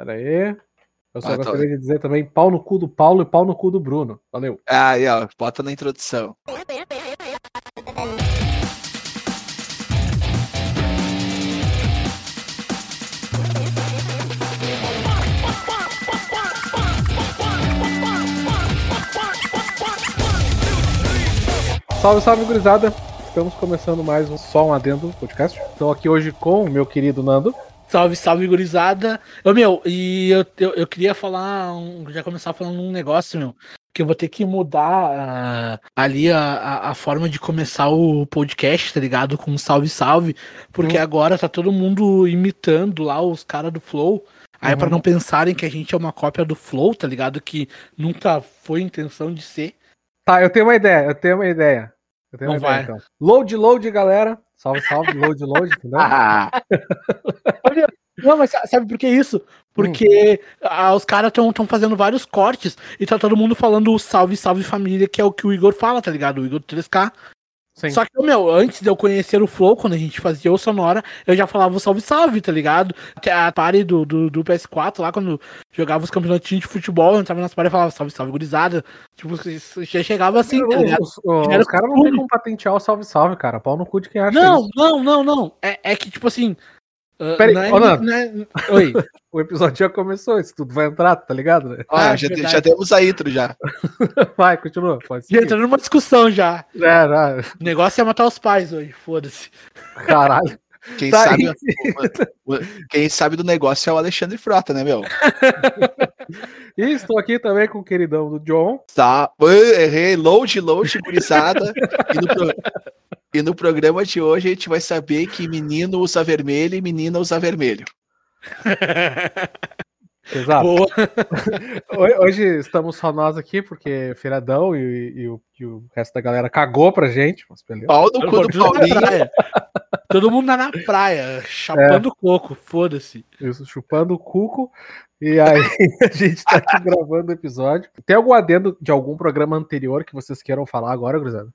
Pera aí. Eu só Ah, tô- gostaria de dizer também pau no cu do Paulo e pau no cu do Bruno. Valeu. Ah, aí, ó, bota na introdução. Salve, salve, gurizada. Estamos começando mais um Só um Adendo podcast. Estou aqui hoje com o meu querido Nando. Salve, salve, gurizada. Ô, meu, e eu, eu, eu queria falar, um- já começar falando um negócio, meu, que eu vou ter que mudar ah, ali a, a, forma de começar o podcast, tá ligado? Com um salve, salve, porque Hum. agora tá todo mundo imitando lá os caras do Flow. Aí, pra Uhum. não pensarem que a gente é uma cópia do Flow, tá ligado? Que nunca foi intenção de ser. Tá, eu tenho uma ideia, eu tenho uma ideia. Eu tenho uma Não ideia, vai. então. Load, load, galera. Salve, salve, load, load, entendeu? Ah, Não, mas sa- sabe por que isso? Porque ah, os caras estão fazendo vários cortes e tá todo mundo falando o salve, salve família, que é o que o Igor fala, tá ligado? O Igor 3K. Sim. Só que, meu, antes de eu conhecer o Flow, quando a gente fazia o Sonora, eu já falava o salve, salve, tá ligado? Até A party do, do, do PS4, lá quando jogava os campeonatinhos de futebol, eu entrava nas paredes e falava salve, salve, gurizada. Tipo, isso já chegava assim, tá ligado? os, os- Era os caras não tem como patentear o salve, salve, cara. Pau no cu de quem acha Não, isso. não, não, não. É, é que, tipo assim. Ah, Peraí, não é- ô, Nando. não é- Oi. O episódio já começou, isso tudo vai entrar, tá ligado? né? ó, Ah, já, te- verdade. já temos a intro já. Vai, continua. Pode Já ser. entrando numa discussão já. É, é, O negócio é matar os pais hoje, foda-se. caralho. Quem, Tá, sabe, enfim. o- o- quem sabe do negócio é o Alexandre Frota, né, meu? E estou aqui também com o queridão do John. Tá, errei, load, load, gurizada. E no, e no programa de hoje a gente vai saber que menino usa vermelho e menina usa vermelho. Exato. Boa. Ho- Hoje estamos só nós aqui, porque é feiradão e, e o, e o resto da galera cagou pra gente. Mas beleza. Pau no cu do Todo mundo na Paulinho. praia. Todo mundo tá na praia, chapando coco, foda-se. Isso, chupando o cuco. E aí a gente tá aqui gravando o episódio. Tem algum adendo de algum programa anterior que vocês queiram falar agora, gurizada?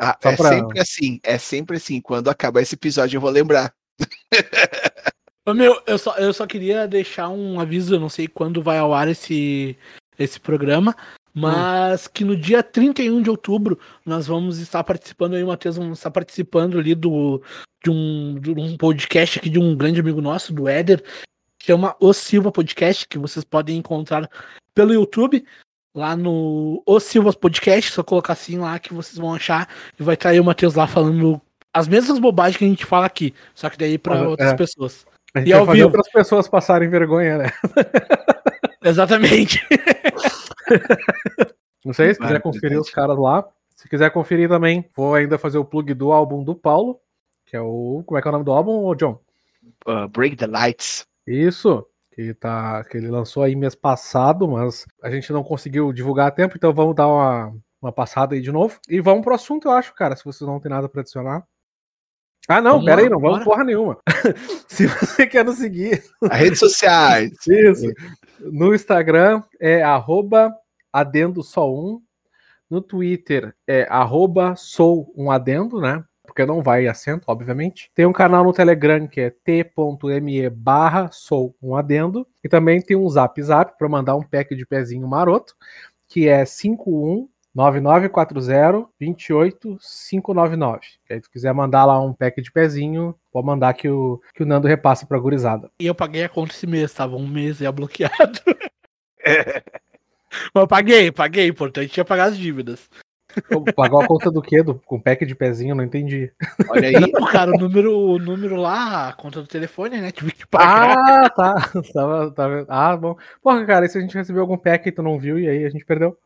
Ah, é pra- sempre assim, é sempre assim. Quando acabar esse episódio eu vou lembrar. Ô, meu, eu só, eu só queria deixar um aviso, eu não sei quando vai ao ar esse, esse programa, mas que no dia 31 de outubro nós vamos estar participando aí, o Matheus vamos estar participando ali do, de, um, de um podcast aqui de um grande amigo nosso, do Éder, que chama O Silva Podcast, que vocês podem encontrar pelo YouTube, lá no O Silva Podcast, só colocar assim lá que vocês vão achar, e vai estar aí o Matheus lá falando as mesmas bobagens que a gente fala aqui, só que daí para Ah, outras é. pessoas. A gente E vai ao fazer vivo. outras pessoas passarem vergonha, né? Exatamente. Não sei, se quiser conferir os caras lá. Se quiser conferir também, vou ainda fazer o plug do álbum do Paulo, que é o. Como é que é o nome do álbum, John? Uh, break the lights. Isso, que, tá, que ele lançou aí mês passado, mas a gente não conseguiu divulgar a tempo, então vamos dar uma, uma passada aí de novo. E vamos pro assunto, eu acho, cara, se vocês não tem nada pra adicionar. Ah, não, Vamos pera lá, aí, não vamos bora. porra nenhuma. se você quer nos seguir, As redes sociais. isso, no Instagram é arroba adendo só um, no Twitter é arroba sou um adendo, né? Porque não vai acento, obviamente. Tem um canal no Telegram que é t.me barra sou um adendo. E também tem um zap zap para mandar um pack de pezinho maroto, que é 51994028599. E aí, tu quiser mandar lá um pack de pezinho, pode mandar que o, que o Nando repassa pra gurizada. E eu paguei a conta esse mês, tava um mês já bloqueado. Mas eu paguei, paguei, importante tinha pagar as dívidas. Pagou a conta do quê? Do, com pack de pezinho? Não entendi. Olha aí. Não, cara, o número, o número lá, a conta do telefone, né? Tive que pagar. Ah, tá. Tava, tava- Ah, bom. Porra, cara, e se a gente recebeu algum pack e tu não viu e aí a gente perdeu?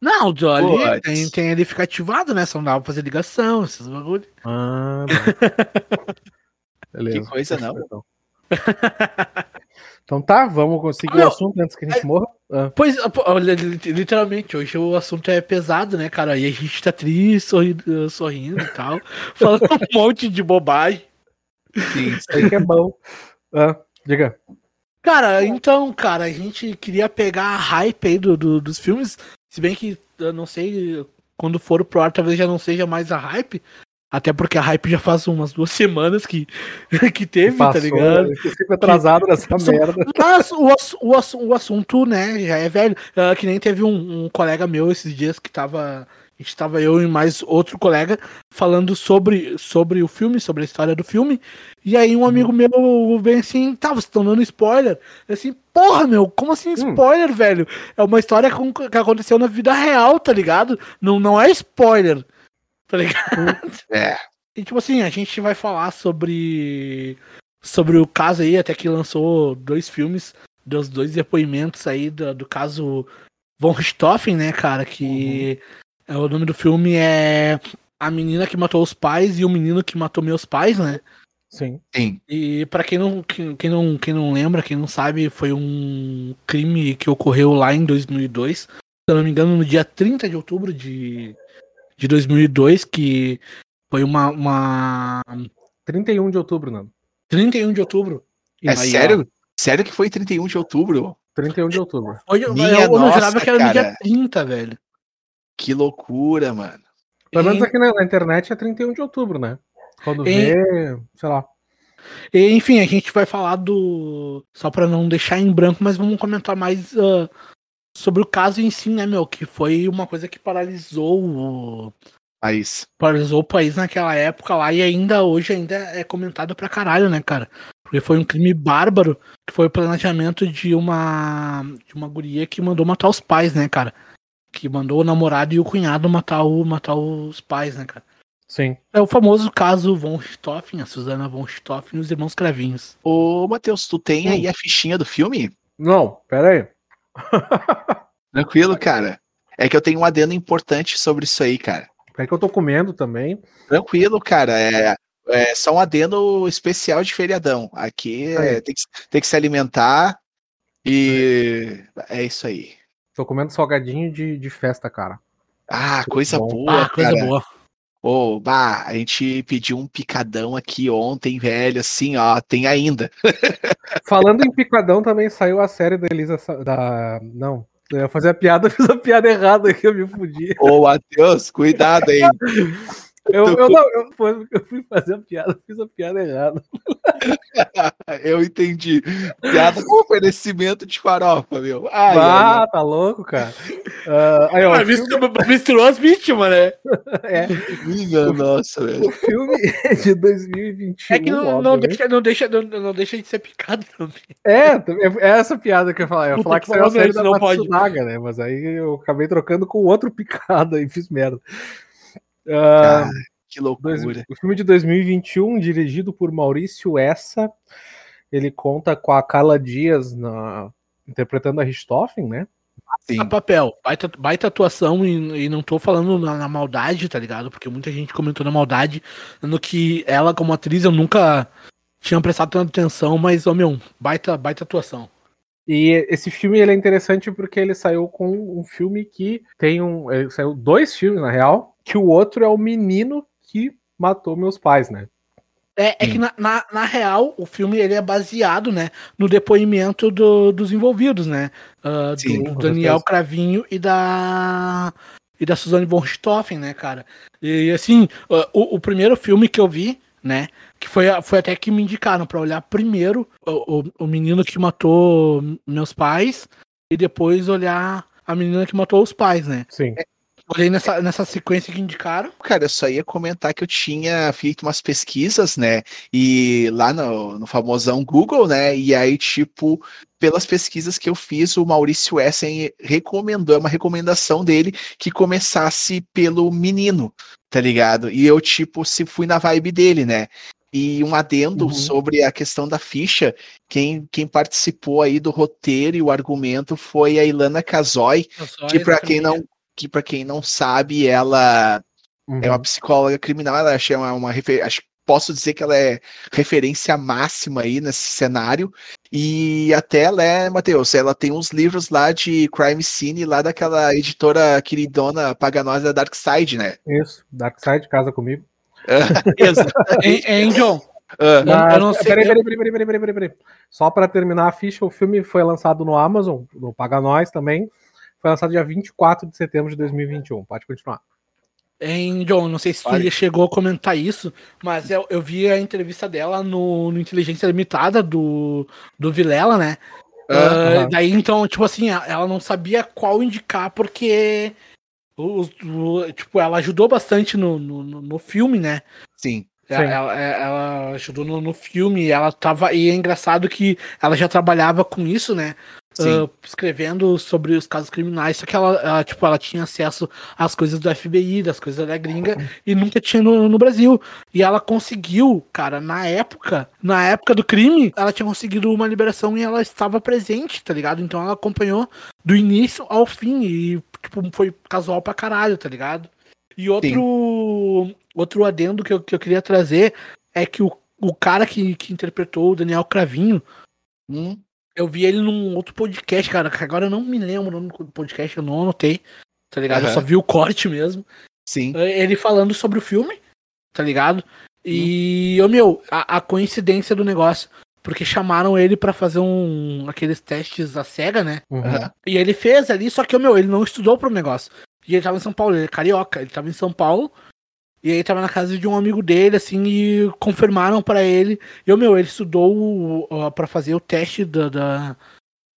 Não, o ali tem, tem ele fica ativado, né? Só não dava pra fazer ligação, esses bagulho. Ah. Beleza. Que coisa, não. Então. Tá, vamos conseguir o Meu, assunto antes que a gente morra. Ah, Pois, pô, olha, li- literalmente, hoje o assunto é pesado, né, cara? E a gente tá triste, sorrindo, sorrindo e tal, falando um monte de bobagem. Sim. isso aí que é bom. Ah, diga. Cara, então, cara, a gente queria pegar a hype aí do, do- dos filmes, se bem que eu não sei, quando for pro ar talvez já não seja mais a hype, Até porque a hype já faz umas duas semanas que, que teve, Passou, tá ligado? eu fico atrasado nessa merda. Mas o, o, o assunto, né, já é velho. Ah, que nem teve um, um colega meu esses dias que tava. A gente tava eu e mais outro colega falando sobre, sobre o filme, sobre a história do filme. E aí um amigo meu vem assim, tá, vocês estão dando spoiler? Eu assim, porra, meu, como assim spoiler, velho? É uma história com- que aconteceu na vida real, tá ligado? Não, não é spoiler, tá ligado? É. E tipo assim, a gente vai falar sobre sobre o caso aí, até que lançou dois filmes, dos dois depoimentos aí do, do caso Von Richthofen, né, cara, que é, o nome do filme é A Menina que Matou os Pais e o Menino que Matou Meus Pais, né? Sim. Sim. E pra quem não, quem, quem não, quem não lembra, quem não sabe, foi um crime que ocorreu lá em 2002, se eu não me engano, no dia 30 de outubro de, de 2002, que foi uma, uma 31 de outubro, não. 31 de outubro. É ó, sério? Sério que foi 31 de outubro? 31 de outubro. Hoje, eu, Minha eu não nossa, jurava que era no cara. dia 30, velho. Que loucura, mano. Pelo menos aqui na, na internet é 31 de outubro, né? Quando E- vê, sei lá. E, enfim, a gente vai falar do. Só pra não deixar em branco, mas vamos comentar mais ah, sobre o caso em si, né, meu? Que foi uma coisa que paralisou o. País. Paralisou o país naquela época lá e ainda hoje ainda é comentado pra caralho, né, cara? Porque foi um crime bárbaro, que foi o planejamento de uma. de uma guria que mandou matar os pais, né, cara? Que mandou o namorado e o cunhado matar, o, matar os pais, né, cara? Sim. É o famoso caso Von Richthofen, a Susana Von Richthofen e os irmãos Cravinhos. Ô, Matheus, tu tem aí a fichinha do filme? Não, pera aí. Tranquilo, cara. É que eu tenho um adendo importante sobre isso aí, cara. É que eu tô comendo também. Tranquilo, cara. É, é só um adendo especial de feriadão. Aqui é, tem, que, tem que se alimentar e é isso aí. Tô comendo salgadinho de, de festa, cara. Ah, coisa boa, ah, coisa boa. Ô, bah, a gente pediu um picadão aqui ontem, velho, assim, ó, tem ainda. Falando em picadão, também saiu a série da Elisa. Sa- Da... Não. Eu ia fazer a piada, fiz a piada errada aqui, eu me fudi. Ô, Matheus, cuidado aí. Eu, eu, não, eu, eu fui fazer a piada, fiz a piada errada. Eu entendi. Piada com oferecimento de farofa, meu. Ai, ai, ah, tá louco, cara. Ah, aí, ó, Ah, filme, misturou, as vítimas, né? é. Minha nossa, velho. o filme é de 2021. É que não, não, deixa, não, deixa, não, não deixa de ser picado também. É, é essa piada que eu ia falar. Eu ia falar que saiu a série da não pode. Né? Mas aí eu acabei trocando com outro picado e fiz merda. Ah, Ah, que loucura. dois- o filme de 2021, dirigido por Maurício Essa, ele conta com a Carla Dias na- interpretando a Richthofen, né? Sim. A papel, baita, baita atuação e, e não tô falando na, na maldade, tá ligado? Porque muita gente comentou na maldade, no que ela como atriz eu nunca tinha prestado tanta atenção, mas, ô meu, baita, baita atuação. E esse filme ele é interessante porque ele saiu com um filme que tem um. Ele saiu dois filmes, na real, que o outro é o menino que matou meus pais, né? É, é que na, na, na real o filme ele é baseado, né, no depoimento do- dos envolvidos, né, ah, Sim, do Daniel certeza. Cravinho e da e da Suzane von Richthofen, né, cara. E assim, ah, o, o primeiro filme que eu vi, né, que foi, foi até que me indicaram pra olhar primeiro o, o, o menino que matou meus pais e depois olhar a menina que matou os pais, né. Sim. Olhei nessa, nessa sequência que indicaram. Cara, eu só ia comentar que eu tinha feito umas pesquisas, né? E lá no, no famosão Google, né? E aí, tipo, pelas pesquisas que eu fiz, o Maurício Essen recomendou, é uma recomendação dele que começasse pelo menino, tá ligado? E eu, tipo, se fui na vibe dele, né? E um adendo Uhum. sobre a questão da ficha, quem, quem participou aí do roteiro e o argumento foi a Ilana Casoy, que para quem não que para quem não sabe, ela Uhum. é uma psicóloga criminal, ela é uma, uma acho posso dizer que ela é referência máxima aí nesse cenário. E até ela é, Matheus, ela tem uns livros lá de crime scene lá daquela editora queridona paganosa da Dark Side, né? Isso, Darkseid casa comigo. Ah, Mas, eu não sei- Peraí, peraí, peraí, peraí, peraí, peraí, peraí. Só pra terminar a ficha, o filme foi lançado no Amazon, no Paga Nós também. Foi lançado dia 24 de setembro de 2021. Pode continuar. Em John, não sei se filha chegou a comentar isso, mas eu, eu vi a entrevista dela no, no Inteligência Limitada do, do Vilela, né? Aham. daí então, tipo assim, ela não sabia qual indicar, porque o, o- tipo, ela ajudou bastante no, no, no- filme, né? Sim. Ela, Sim. ela- ela ajudou no, no filme, ela tava. E é engraçado que ela já trabalhava com isso, né? Ah, escrevendo sobre os casos criminais, só que ela, ela, tipo, ela tinha acesso às coisas do FBI, das coisas da gringa, e nunca tinha no, no Brasil. E ela conseguiu, cara, na época, na época do crime, ela tinha conseguido uma liberação e ela estava presente, tá ligado? Então ela acompanhou do início ao fim e, tipo, foi casual pra caralho, tá ligado? E outro, outro adendo que eu, que eu queria trazer é que o, o cara que, que interpretou o Daniel Cravinho, Hum, eu vi ele num outro podcast, cara, que agora eu não me lembro o nome do podcast, eu não anotei, tá ligado? Eu Aham. só vi o corte mesmo. sim. Eh, Ele falando sobre o filme, tá ligado? E, ô meu, a, a coincidência do negócio, porque chamaram ele pra fazer um aqueles testes à cega, né? Uhum. E ele fez ali, só que, ô meu, ele não estudou pro negócio. E ele tava em São Paulo, ele é carioca, ele tava em São Paulo. E aí tava na casa de um amigo dele, assim, e confirmaram pra ele. E, ô meu, ele estudou o- o- pra fazer o teste da, da-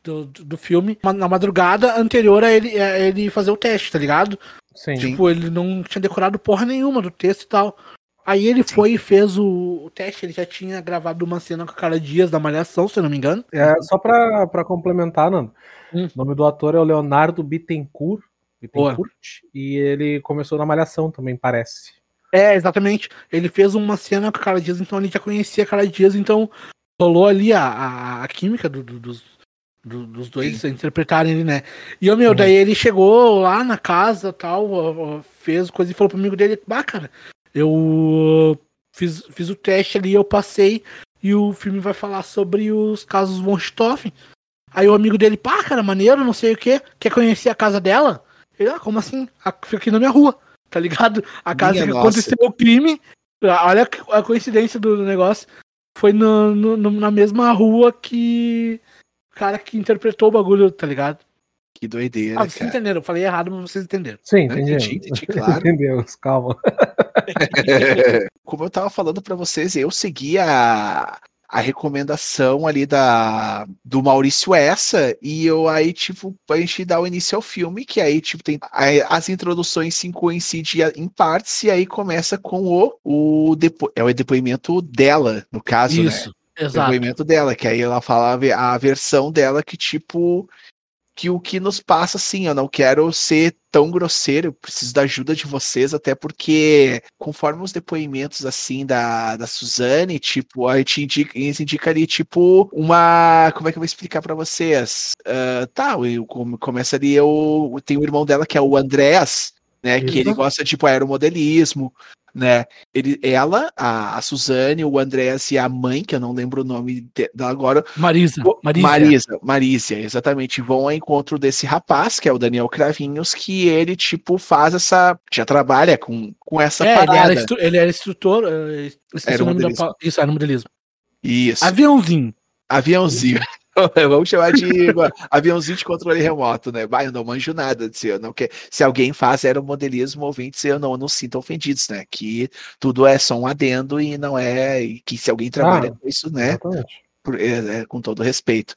do, do filme na madrugada anterior a ele, a ele fazer o teste, tá ligado? Sim. Tipo, ele não tinha decorado porra nenhuma do texto e tal. Aí ele foi e fez o, o teste, ele já tinha gravado uma cena com a cara Dias da Malhação, se eu não me engano. É, só pra, pra complementar, Nando. Hum. O nome do ator é o Leonardo Bittencourt. Bittencourt e ele começou na Malhação também, parece. É, exatamente. Ele fez uma cena com a cara Dias, então ele já conhecia a cara Dias, então rolou ali a, a, a química do- do- dos, do- dos dois interpretarem ele, né? E o meu, Uhum. daí ele chegou lá na casa tal, fez coisa e falou pro amigo dele, bah, cara, eu uh, fiz, fiz o teste ali, eu passei, e o filme vai falar sobre os casos von Stoffen. Aí o amigo dele, pá, cara, maneiro, não sei o que, quer conhecer a casa dela? Ele, ah, como assim? Ah, Fica aqui na minha rua, tá ligado? A casa Minha que nossa. aconteceu o crime, olha a coincidência do negócio, foi no, no- no- na mesma rua que o cara que interpretou o bagulho, tá ligado? Que doideira, Ah, vocês cara. entenderam, eu falei errado, mas vocês entenderam. Sim, entendi. entendi, entendi, claro. Entendeu, calma. Como eu tava falando pra vocês, eu segui a, a recomendação ali da do Maurício Essa e eu aí tipo a gente dá o início ao filme que aí tipo tem a- as introduções se coincidem em partes e aí começa com o o depo, é o depoimento dela no caso né Isso, exato. depoimento dela, que aí ela fala a ve- a versão dela que, tipo, que o que nos passa, assim, eu não quero ser tão grosseiro, eu preciso da ajuda de vocês, até porque, conforme os depoimentos, assim, da, da Suzane, tipo, a gente indica, indica ali, tipo, uma, como é que eu vou explicar pra vocês? Ah, tá, eu, come- começa ali, eu, tem o irmão dela, que é o Andrés, né, que ele gosta, tipo, aeromodelismo, né, ele, ela, a, a Suzane, o Andrés e a mãe, que eu não lembro o nome de- dela agora, Marisa, Pô, Marisa. Marisa, Marícia, exatamente. Vão ao encontro desse rapaz, que é o Daniel Cravinhos, que ele, tipo, faz essa. Já trabalha com, com essa É, ele parada. era, instru- ele era instrutor, eh, Era o nome da Isso, era modelismo. Isso. Aviãozinho. Aviãozinho. Vamos chamar de aviãozinho de controle remoto, né? Vai, eu não manjo nada disso. Eu não quer... Se alguém faz aeromodelismo, ouvintes, eu não, não sinto ofendidos, né? Que tudo é só um adendo e não é. E que se alguém trabalha Ah, com isso, né? Exatamente. é, é, com todo respeito.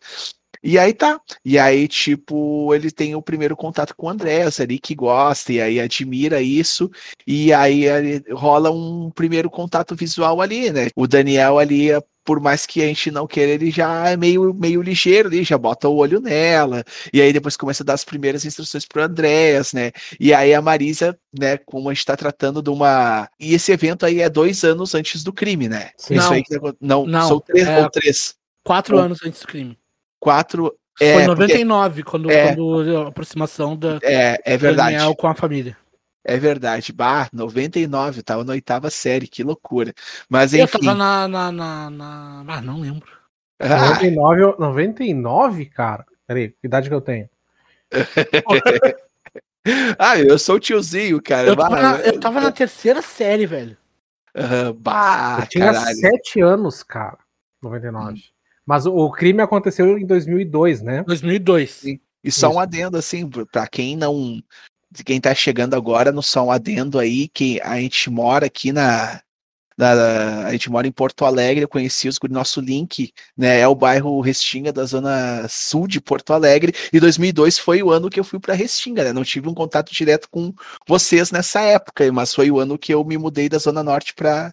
E aí tá. E aí, tipo, ele tem o primeiro contato com o Andrés ali, que gosta, e aí admira isso. E aí rola um primeiro contato visual ali, né? O Daniel ali, por mais que a gente não queira, ele já é meio, meio ligeiro ali, já bota o olho nela. E aí depois começa a dar as primeiras instruções pro Andrés, né? E aí a Marisa, né, como a gente tá tratando de uma. E esse evento aí é dois anos antes do crime, né? Sim. Isso Não. aí que tá... não, Não, são três é- ou três Quatro anos antes do crime. Quatro. Foi É, em porque- 99, quando, é. quando a aproximação da É, é verdade. Daniel com a família. É verdade. Bah, 99, tava na oitava série, que loucura. Mas Eu enfim. tava na, na, na, na- Ah, não lembro. Ah, 99, eu- 99, cara? Peraí, que idade que eu tenho? ah, eu sou o tiozinho, cara. Eu tava, Bah, na, eu tava na terceira série, velho. ah, bah, eu tinha caralho. 7 anos, cara. 99. Mas o, o crime aconteceu em 2002, né? 2002. Sim. E só um Isso. adendo, assim, pra quem não quem tá chegando agora no Som Adendo aí, que a gente mora aqui na, da, a gente mora em Porto Alegre, eu conheci os nosso link, né, é o bairro Restinga da zona sul de Porto Alegre, e 2002 foi o ano que eu fui para Restinga, né? Não tive um contato direto com vocês nessa época, mas foi o ano que eu me mudei da zona norte para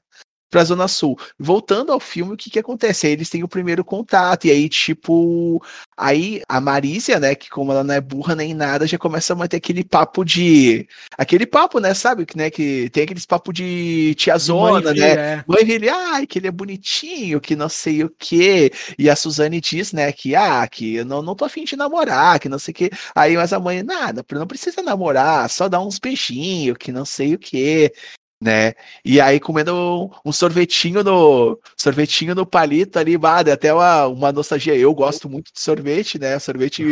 pra Zona Sul. Voltando ao filme, o que que acontece? Aí eles têm o primeiro contato, e aí, tipo, aí a Marícia, né, que como ela não é burra nem nada, já começa a manter aquele papo de. Aquele papo, né, sabe? Que, né, que tem aqueles papo de tiazona, de mãe, né? É. Mãe ele, ai, que ele é bonitinho, que não sei o quê. E a Suzane diz, né, que, ah, que eu não, não tô afim de namorar, que não sei o quê. Aí, mas a mãe, nada, não precisa namorar, só dá uns beijinhos, que não sei o quê né? E aí comendo um sorvetinho no sorvetinho no palito ali, bah, até uma, uma nostalgia. Eu gosto muito de sorvete, né? Sorvete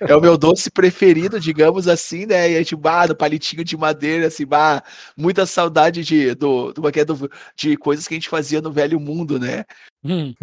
é o meu doce preferido, digamos assim, né? E a gente, bah, no palitinho de madeira, assim, bah, muita saudade de, do, do, é do, de coisas que a gente fazia no velho mundo, né? Hum.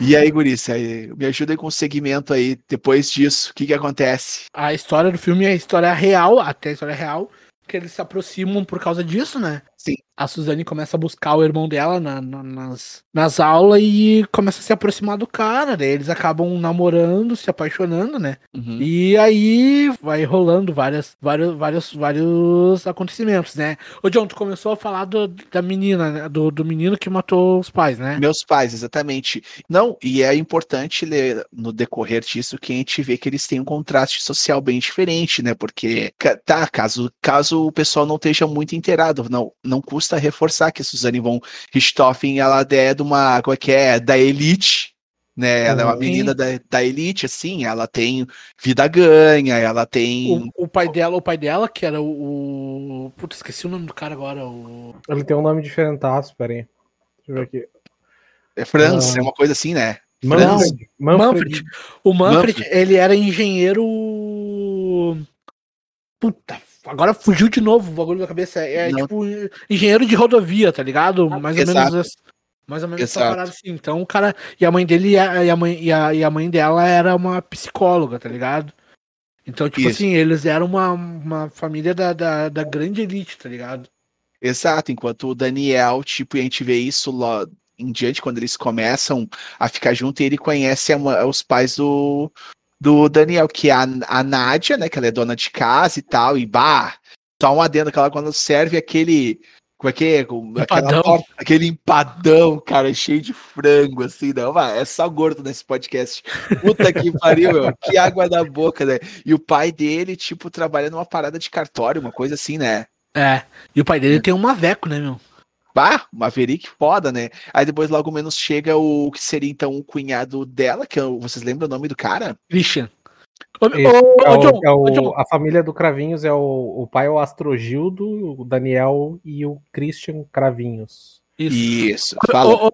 E aí, Gurice, me ajuda aí com o segmento aí, depois disso, o que que acontece? A história do filme é a história real, até a história real, que eles se aproximam por causa disso, né? Sim. A Suzane começa a buscar o irmão dela na, na, nas, nas aulas e começa a se aproximar do cara. Daí eles acabam namorando, se apaixonando, né? Uhum. E aí vai rolando várias, vários, vários, vários acontecimentos, né? Ô, John, tu começou a falar do, da menina, né? do, do menino que matou os pais, né? Meus pais, exatamente. Não, e é importante ler no decorrer disso que a gente vê que eles têm um contraste social bem diferente, né? Porque, tá, caso, caso o pessoal não esteja muito inteirado, não não custa reforçar que a Suzane von Richthofen, ela é de uma, como é que é, da elite, né? Ela é uma menina da, da elite, assim, ela tem vida ganha, ela tem. O, o pai dela, o pai dela, que era o. o... Puta, esqueci o nome do cara agora. O... Ele tem um nome diferentaço, peraí. Deixa eu ver aqui. É Franz, é uma coisa assim, né? Manfred. Manfred. Manfred. O Manfred, Manfred, ele era engenheiro. Puta, Agora fugiu de novo o bagulho da cabeça. É, tipo engenheiro de rodovia, tá ligado? Mais ou Exato. menos mais ou menos essa parada assim. Então o cara. E a mãe dele e a, mãe, e a, e a mãe dela era uma psicóloga, tá ligado? Então, tipo Isso. assim, eles eram uma, uma família da, da, da, grande elite, tá ligado? Exato, enquanto o Daniel, tipo, a gente vê isso lá em diante, quando eles começam a ficar junto, e ele conhece a, os pais do, do Daniel, que é a, a Nádia, né? Que ela é dona de casa e tal, e bah, só um adendo que ela quando serve aquele. Como é que é? Aquela, aquele empadão, cara, cheio de frango, assim, não, vai, é só gordo nesse podcast. Puta que pariu, meu, que água na boca, né? E o pai dele, tipo, trabalha numa parada de cartório, uma coisa assim, né? É, e o pai dele é. tem um maveco, né, meu? Bah, Maverick foda, né? Aí depois logo menos chega o que seria então o cunhado dela, que é vocês lembram o nome do cara? Christian. É John, é a família do Cravinhos é o, o pai é o Astrogildo, o Daniel e o Christian Cravinhos. Isso. Isso. Fala.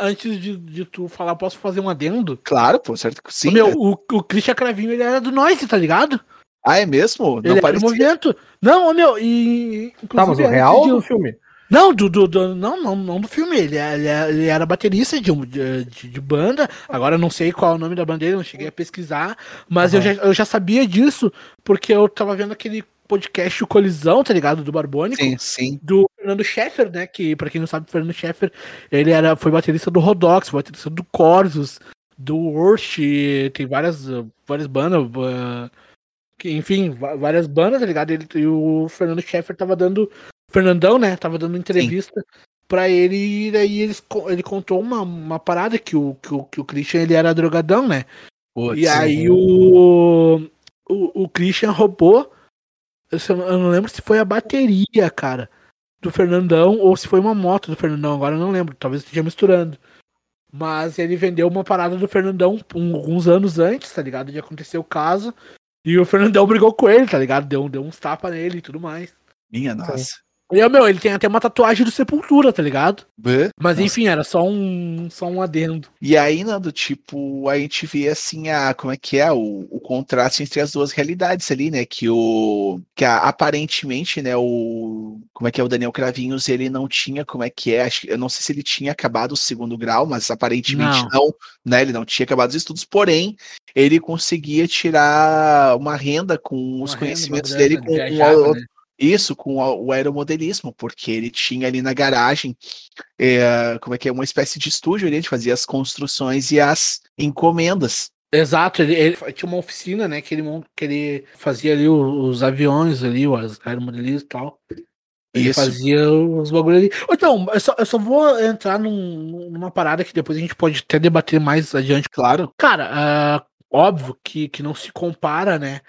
antes de, de, tu falar, posso fazer um adendo? Claro, pô, certo que sim. Meu, é. o, o Christian Cravinho ele era do Noise, tá ligado? Ah, é mesmo? Não ele parecia. movimento. Não, meu, e. Tá, mas o real ou o filme? Não, do, do, do, não, não, não do filme. Ele, é, ele, é, ele era baterista de, de, de, banda. Agora não sei qual é o nome da banda dele, não cheguei a pesquisar. Mas uhum. eu, já, eu já sabia disso porque eu tava vendo aquele podcast o Colisão, tá ligado? Do Barbônico. Sim, sim. Do Fernando Scheffer, né? Que, pra quem não sabe, o Fernando Scheffer, ele era, foi baterista do Rodox, baterista do Corvus, do Worst, tem várias, várias bandas. Uh, que, enfim, várias bandas, tá ligado? Ele, e o Fernando Scheffer tava dando Fernandão, né, tava dando entrevista para ele e daí ele, ele contou uma, uma parada que o, que o, que o Christian ele era drogadão, né? Putz, e aí o, o, o Christian roubou, eu não lembro se foi a bateria, cara, do Fernandão ou se foi uma moto do Fernandão, agora eu não lembro, talvez esteja misturando. Mas ele vendeu uma parada do Fernandão um, alguns anos antes, tá ligado? De acontecer o caso. E o Fernandão brigou com ele, tá ligado? Deu, deu uns tapas nele e tudo mais. Minha nossa. E, meu, ele tem até uma tatuagem do Sepultura, tá ligado? Bã. Mas enfim, era só um, só um adendo. E aí, Nando, tipo, a gente vê assim a como é que é o, o contraste entre as duas realidades ali, né? Que o que a- aparentemente, né, o como é que é o Daniel Cravinhos, ele não tinha como é que é, acho, eu não sei se ele tinha acabado o segundo grau, mas aparentemente Não. não, né? Ele não tinha acabado os estudos, porém, ele conseguia tirar uma renda com os Uma conhecimentos dele com, com viajava, o- né? Isso, com o aeromodelismo, porque ele tinha ali na garagem, é, como é que é, uma espécie de estúdio ali, ele fazia as construções e as encomendas. Exato, ele, ele tinha uma oficina, né? Que ele, que ele fazia ali os, os aviões ali, os aeromodelistas e tal. Ele Isso. fazia os bagulho ali. Então, eu só, eu só vou entrar num- numa parada que depois a gente pode até debater mais adiante. Claro. Cara, ah, óbvio que, que não se compara, né?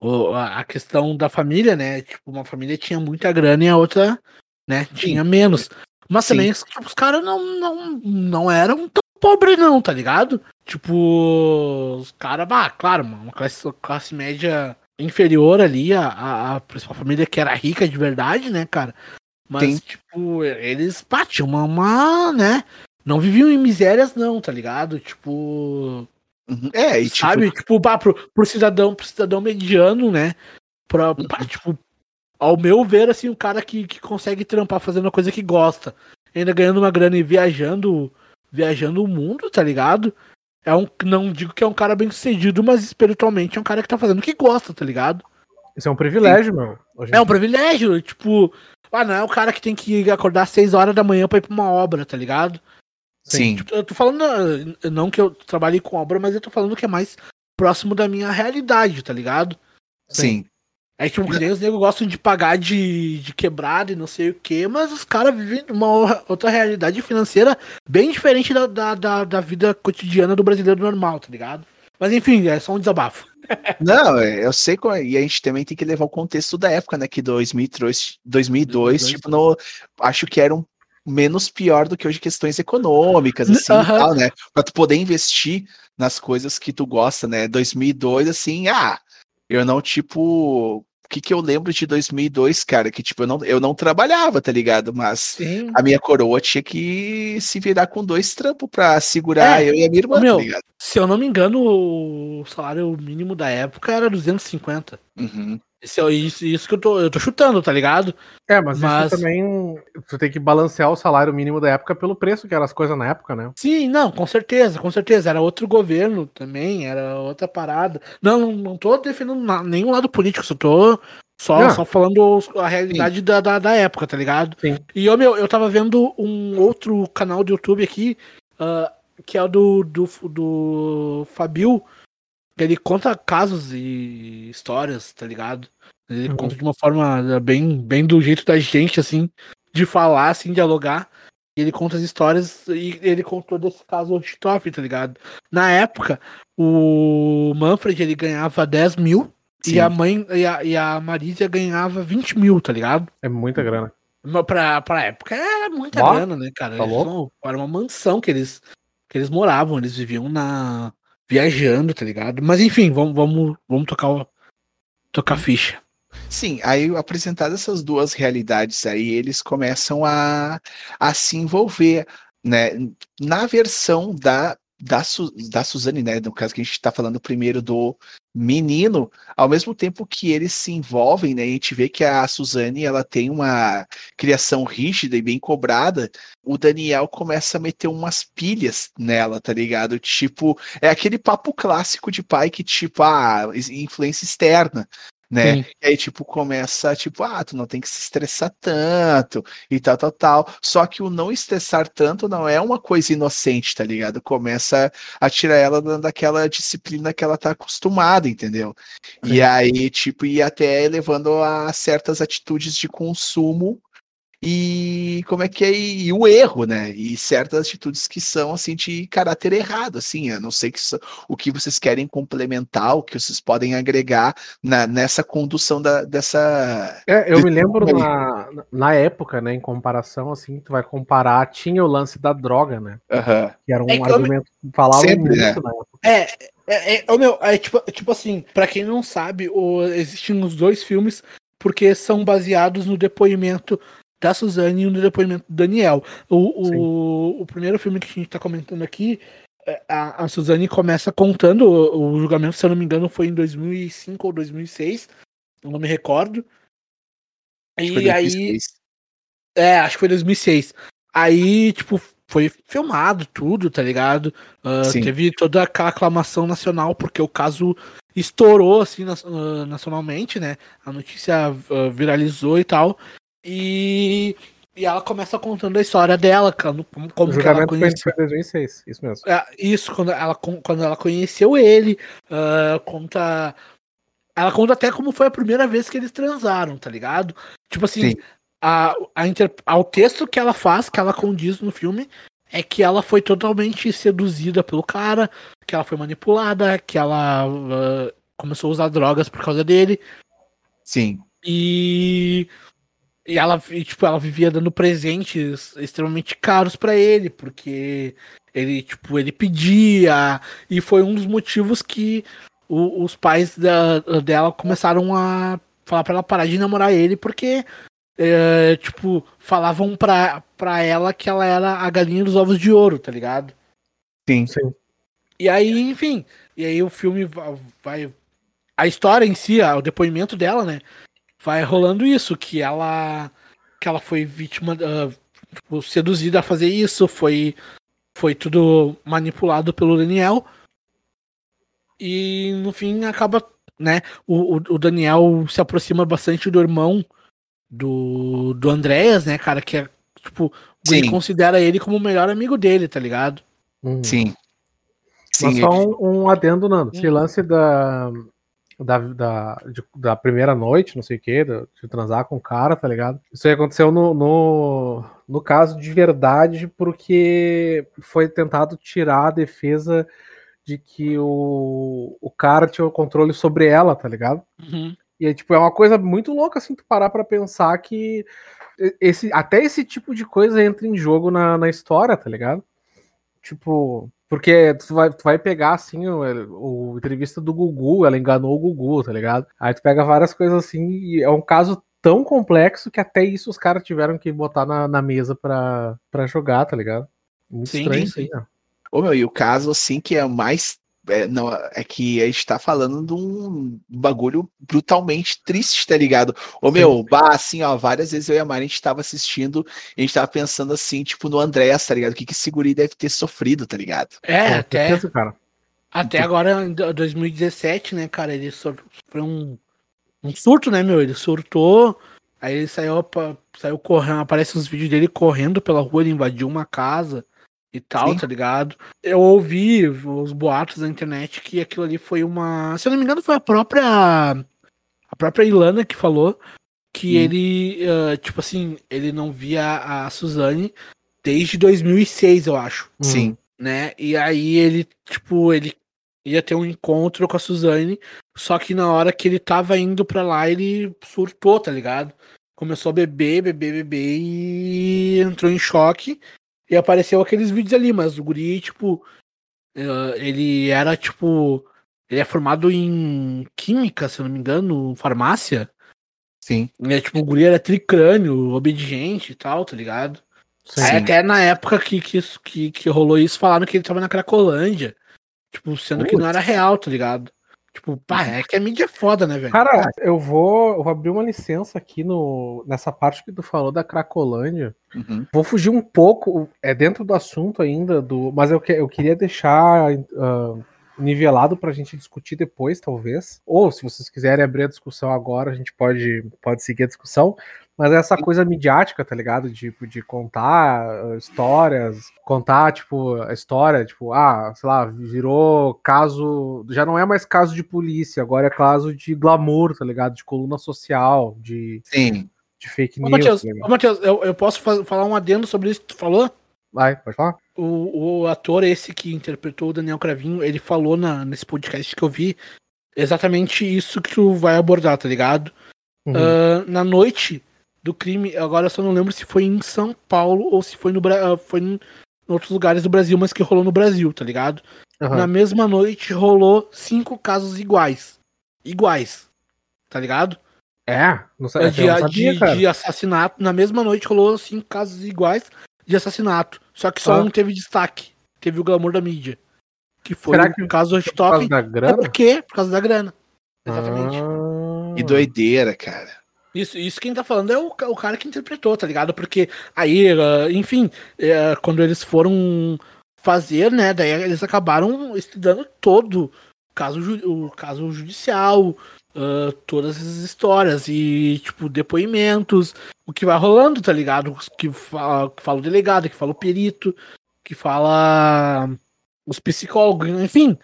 O- a questão da família, né? Tipo, uma família tinha muita grana e a outra, né, tinha menos. Mas Sim. também tipo, os caras não, não, não eram tão pobres, não, tá ligado? Tipo, os caras, bah, claro, uma classe, classe média inferior ali, a, a, a principal família que era rica de verdade, né, cara? Mas, Sim. tipo, eles, pá, tinham uma, uma, né? Não viviam em misérias, não, tá ligado? Tipo. Uhum. É, e tipo, Sabe? Tipo, pá, pro, pro cidadão, pro cidadão mediano, né? Pra, pá, tipo, ao meu ver, assim, o cara que, que consegue trampar fazendo a coisa que gosta, ainda ganhando uma grana e viajando, viajando o mundo, tá ligado? É um, não digo que é um cara bem sucedido, mas espiritualmente é um cara que tá fazendo o que gosta, tá ligado? Isso é um privilégio, meu. Hoje em É um privilégio, tipo, ah, não é o cara que tem que acordar às 6 horas da manhã pra ir pra uma obra, tá ligado? Sim. Tipo, Eu tô falando, eh, não que eu trabalhe com obra, mas eu tô falando que é mais próximo da minha realidade, tá ligado? Sim. É tipo, que nem os negros gostam de pagar de, de quebrada e não sei o que, mas os caras vivem uma outra realidade financeira bem diferente da, da, da, da vida cotidiana do brasileiro normal, tá ligado? Mas enfim, é só um desabafo. Não, é, eu sei qual é, e a gente também tem que levar o contexto da época, né? Que 2002, 2002 2002. tipo, no, acho que era um menos pior do que hoje questões econômicas, assim, e tal, né? Pra tu poder investir nas coisas que tu gosta, né? 2002, assim, ah, eu não, tipo, o que que eu lembro de 2002, cara? Que, tipo, eu não, eu não trabalhava, tá ligado? Mas Sim. a minha coroa tinha que se virar com dois trampos pra segurar É, eu e a minha irmã, meu, tá ligado? Se eu não me engano, o salário mínimo da época era 250. Uhum. Esse é isso, isso que eu tô, eu tô chutando, tá ligado? É, mas, Mas- isso também. Tu tem que balancear o salário mínimo da época pelo preço que eram as coisas na época, né? Sim, não, com certeza, com certeza. Era outro governo também, era outra parada. Não, não, tô defendendo nenhum lado político, só tô só, Não. só falando a realidade da, da, da época, tá ligado? Sim. E eu, meu, eu tava vendo um outro canal do YouTube aqui, ah, que é o do, do, do Fabio, ele conta casos e histórias, tá ligado? Ele Uhum. conta de uma forma bem, bem do jeito da gente, assim, de falar, assim, dialogar. E ele conta as histórias e ele contou desse caso Richthofen, tá ligado? Na época, o Manfred ele ganhava 10 mil e Sim. a mãe e a, e a Marísia ganhava 20 mil, tá ligado? É muita grana. Pra, pra época era muita Bah, grana, né, cara? tá Eles era uma mansão que eles, que eles moravam, eles viviam na. Viajando, tá ligado? Mas enfim, vamos, vamos, vamos tocar, tocar ficha. Sim, aí apresentadas essas duas realidades aí, eles começam a, a se envolver, né? Na versão da, da, Su- da Suzane, né? No caso que a gente está falando primeiro do menino, ao mesmo tempo que eles se envolvem, né? A gente vê que a Suzane ela tem uma criação rígida e bem cobrada, o Daniel começa a meter umas pilhas nela, tá ligado? Tipo, é aquele papo clássico de pai que, tipo, ah, influência externa né? Sim. E aí, tipo, começa, tipo, ah, tu não tem que se estressar tanto e tal, tal, tal. Só que o não estressar tanto não é uma coisa inocente, tá ligado? Começa a tirar ela da- daquela disciplina que ela tá acostumada, entendeu? E Sim. aí, tipo, e até levando a certas atitudes de consumo e como é que é e, o erro, né? E certas atitudes que são assim de caráter errado, assim. Eu não sei que o que vocês querem complementar, o que vocês podem agregar na, nessa condução da, dessa. É, eu me lembro na, na época, né, em comparação, assim, tu vai comparar, tinha o lance da droga, né? Aham. Que era um É argumento que falava Sempre, muito né? na época. É, é, é, ô, meu, é tipo, tipo assim, pra quem não sabe, o, existem os dois filmes porque são baseados no depoimento da Suzane e um do depoimento do Daniel. O, o, o primeiro filme que a gente tá comentando aqui, é, a, a Suzane começa contando, o, o, julgamento, se eu não me engano, foi em 2005 ou 2006, eu não me recordo. E aí. É, acho que foi 2006. Aí, tipo, foi filmado tudo, tá ligado? Uh, teve toda aquela aclamação nacional, porque o caso estourou, assim, uh, nacionalmente, né? A notícia uh, viralizou e tal. E, e ela começa contando a história dela, como, como o que ela conheceu. Foi em 2006, isso mesmo. É, isso, quando ela, quando ela conheceu ele, conta... Ela conta até como foi a primeira vez que eles transaram, tá ligado? Tipo assim, Sim a, a inter, ao texto que ela faz, que ela condiz no filme, é que ela foi totalmente seduzida pelo cara, que ela foi manipulada, que ela uh, começou a usar drogas por causa dele. Sim. E, e ela, e, tipo, ela vivia dando presentes extremamente caros para ele, porque ele, tipo, ele pedia, e foi um dos motivos que o, os pais da, dela começaram a falar para ela parar de namorar ele, porque é, tipo, falavam pra, pra ela que ela era a galinha dos ovos de ouro, tá ligado? Sim, sim. E aí, enfim, e aí o filme vai. A história em si, o depoimento dela, né? Vai rolando isso, que ela. Que ela foi vítima. Uh, tipo, seduzida a fazer isso, foi. Foi tudo manipulado pelo Daniel. E no fim acaba, né? O, o, o Daniel se aproxima bastante do irmão do, do Andréas, né, cara, que é, tipo, ele considera ele como o melhor amigo dele, tá ligado? Uhum. Sim. Sim. Mas só um, um adendo, Nando. Esse lance da, da, da, de, da primeira noite, não sei o que, de, de, transar com o cara, tá ligado? Isso aí aconteceu no, no, no caso de verdade, porque foi tentado tirar a defesa de que o, o cara tinha o controle sobre ela, tá ligado? Uhum. E é, tipo, é uma coisa muito louca, assim, tu parar pra pensar que esse, até esse tipo de coisa entra em jogo na, na história, tá ligado? Tipo, porque tu vai, tu vai pegar, assim, o, o entrevista do Gugu, ela enganou o Gugu, tá ligado? Aí tu pega várias coisas assim, e é um caso tão complexo que até isso os caras tiveram que botar na, na mesa pra, pra jogar, tá ligado? Muito sim, estranho, sim. Assim, Ô, meu, e o caso, assim, que é mais é, não, é que a gente tá falando de um bagulho brutalmente triste, tá ligado? Ô meu, bah, assim, ó, várias vezes eu e a Mari a gente tava assistindo e a gente tava pensando assim, tipo, no Andréas, tá ligado? O que que esse guri deve ter sofrido, tá ligado? É, até. Penso, cara. Até agora, em 2017, né, cara, ele sofreu um, um surto, né, meu? Ele surtou, aí ele saiu, saiu correndo, aparece os vídeos dele correndo pela rua, ele invadiu uma casa e tal, Sim. tá ligado? Eu ouvi os boatos da internet que aquilo ali foi uma. Se eu não me engano, foi a própria. A própria Ilana que falou que hum. ele, uh, tipo assim, ele não via a Suzane desde 2006, eu acho. Sim. Né? E aí ele, tipo, ele ia ter um encontro com a Suzane, só que na hora que ele tava indo pra lá, ele surtou, tá ligado? Começou a beber, beber, beber e entrou em choque e apareceu aqueles vídeos ali, mas o guri, tipo, uh, ele era, tipo, ele é formado em química, se não me engano, farmácia. Sim. E, é, tipo, o guri era tricrânio, obediente e tal, tá ligado? Sim. Aí, até na época que, que, que, que rolou isso, falaram que ele tava na Cracolândia. Tipo, sendo Putz. que não era real, tá ligado? Tipo, pá, é que a mídia é foda, né, velho? Cara, eu vou, eu vou abrir uma licença aqui no, nessa parte que tu falou da Cracolândia. Uhum. Vou fugir um pouco, é dentro do assunto ainda, do, mas eu, que, eu queria deixar uh, nivelado pra gente discutir depois, talvez. Ou se vocês quiserem abrir a discussão agora, a gente pode, pode seguir a discussão. Mas essa coisa midiática, tá ligado? Tipo, de contar uh, histórias, contar, tipo, a história, tipo, ah, sei lá, virou caso. Já não é mais caso de polícia, agora é caso de glamour, tá ligado? De coluna social, de. Sim. De fake news. Ô, Matheus, tá ô, Matheus eu, eu posso falar um adendo sobre isso que tu falou? Vai, pode falar. O, o ator esse que interpretou o Daniel Cravinho, ele falou na, nesse podcast que eu vi exatamente isso que tu vai abordar, tá ligado? Uhum. Uh, na noite do crime. Agora eu só não lembro se foi em São Paulo ou se foi no ah, foi em outros lugares do Brasil, mas que rolou no Brasil, tá ligado? Uhum. Na mesma noite rolou cinco casos iguais. Iguais. Tá ligado? É, não sei, É, eu de, não sabia, de- cara. de assassinato. Na mesma noite rolou cinco casos iguais de assassinato. Só que só Ah. um teve destaque. Teve o glamour da mídia. Que foi Será o que caso do Por causa Richthofen. da É grana? por quê? Por causa da grana. Exatamente. Ah. Que doideira, cara. Isso, isso quem tá falando é o, o cara que interpretou, tá ligado? Porque aí, ah, enfim, eh, quando eles foram fazer, né, daí eles acabaram estudando todo o caso, o caso judicial, ah, todas essas histórias e, tipo, depoimentos, o que vai rolando, tá ligado? Que fala, que fala o delegado, que fala o perito, que fala os psicólogos, enfim.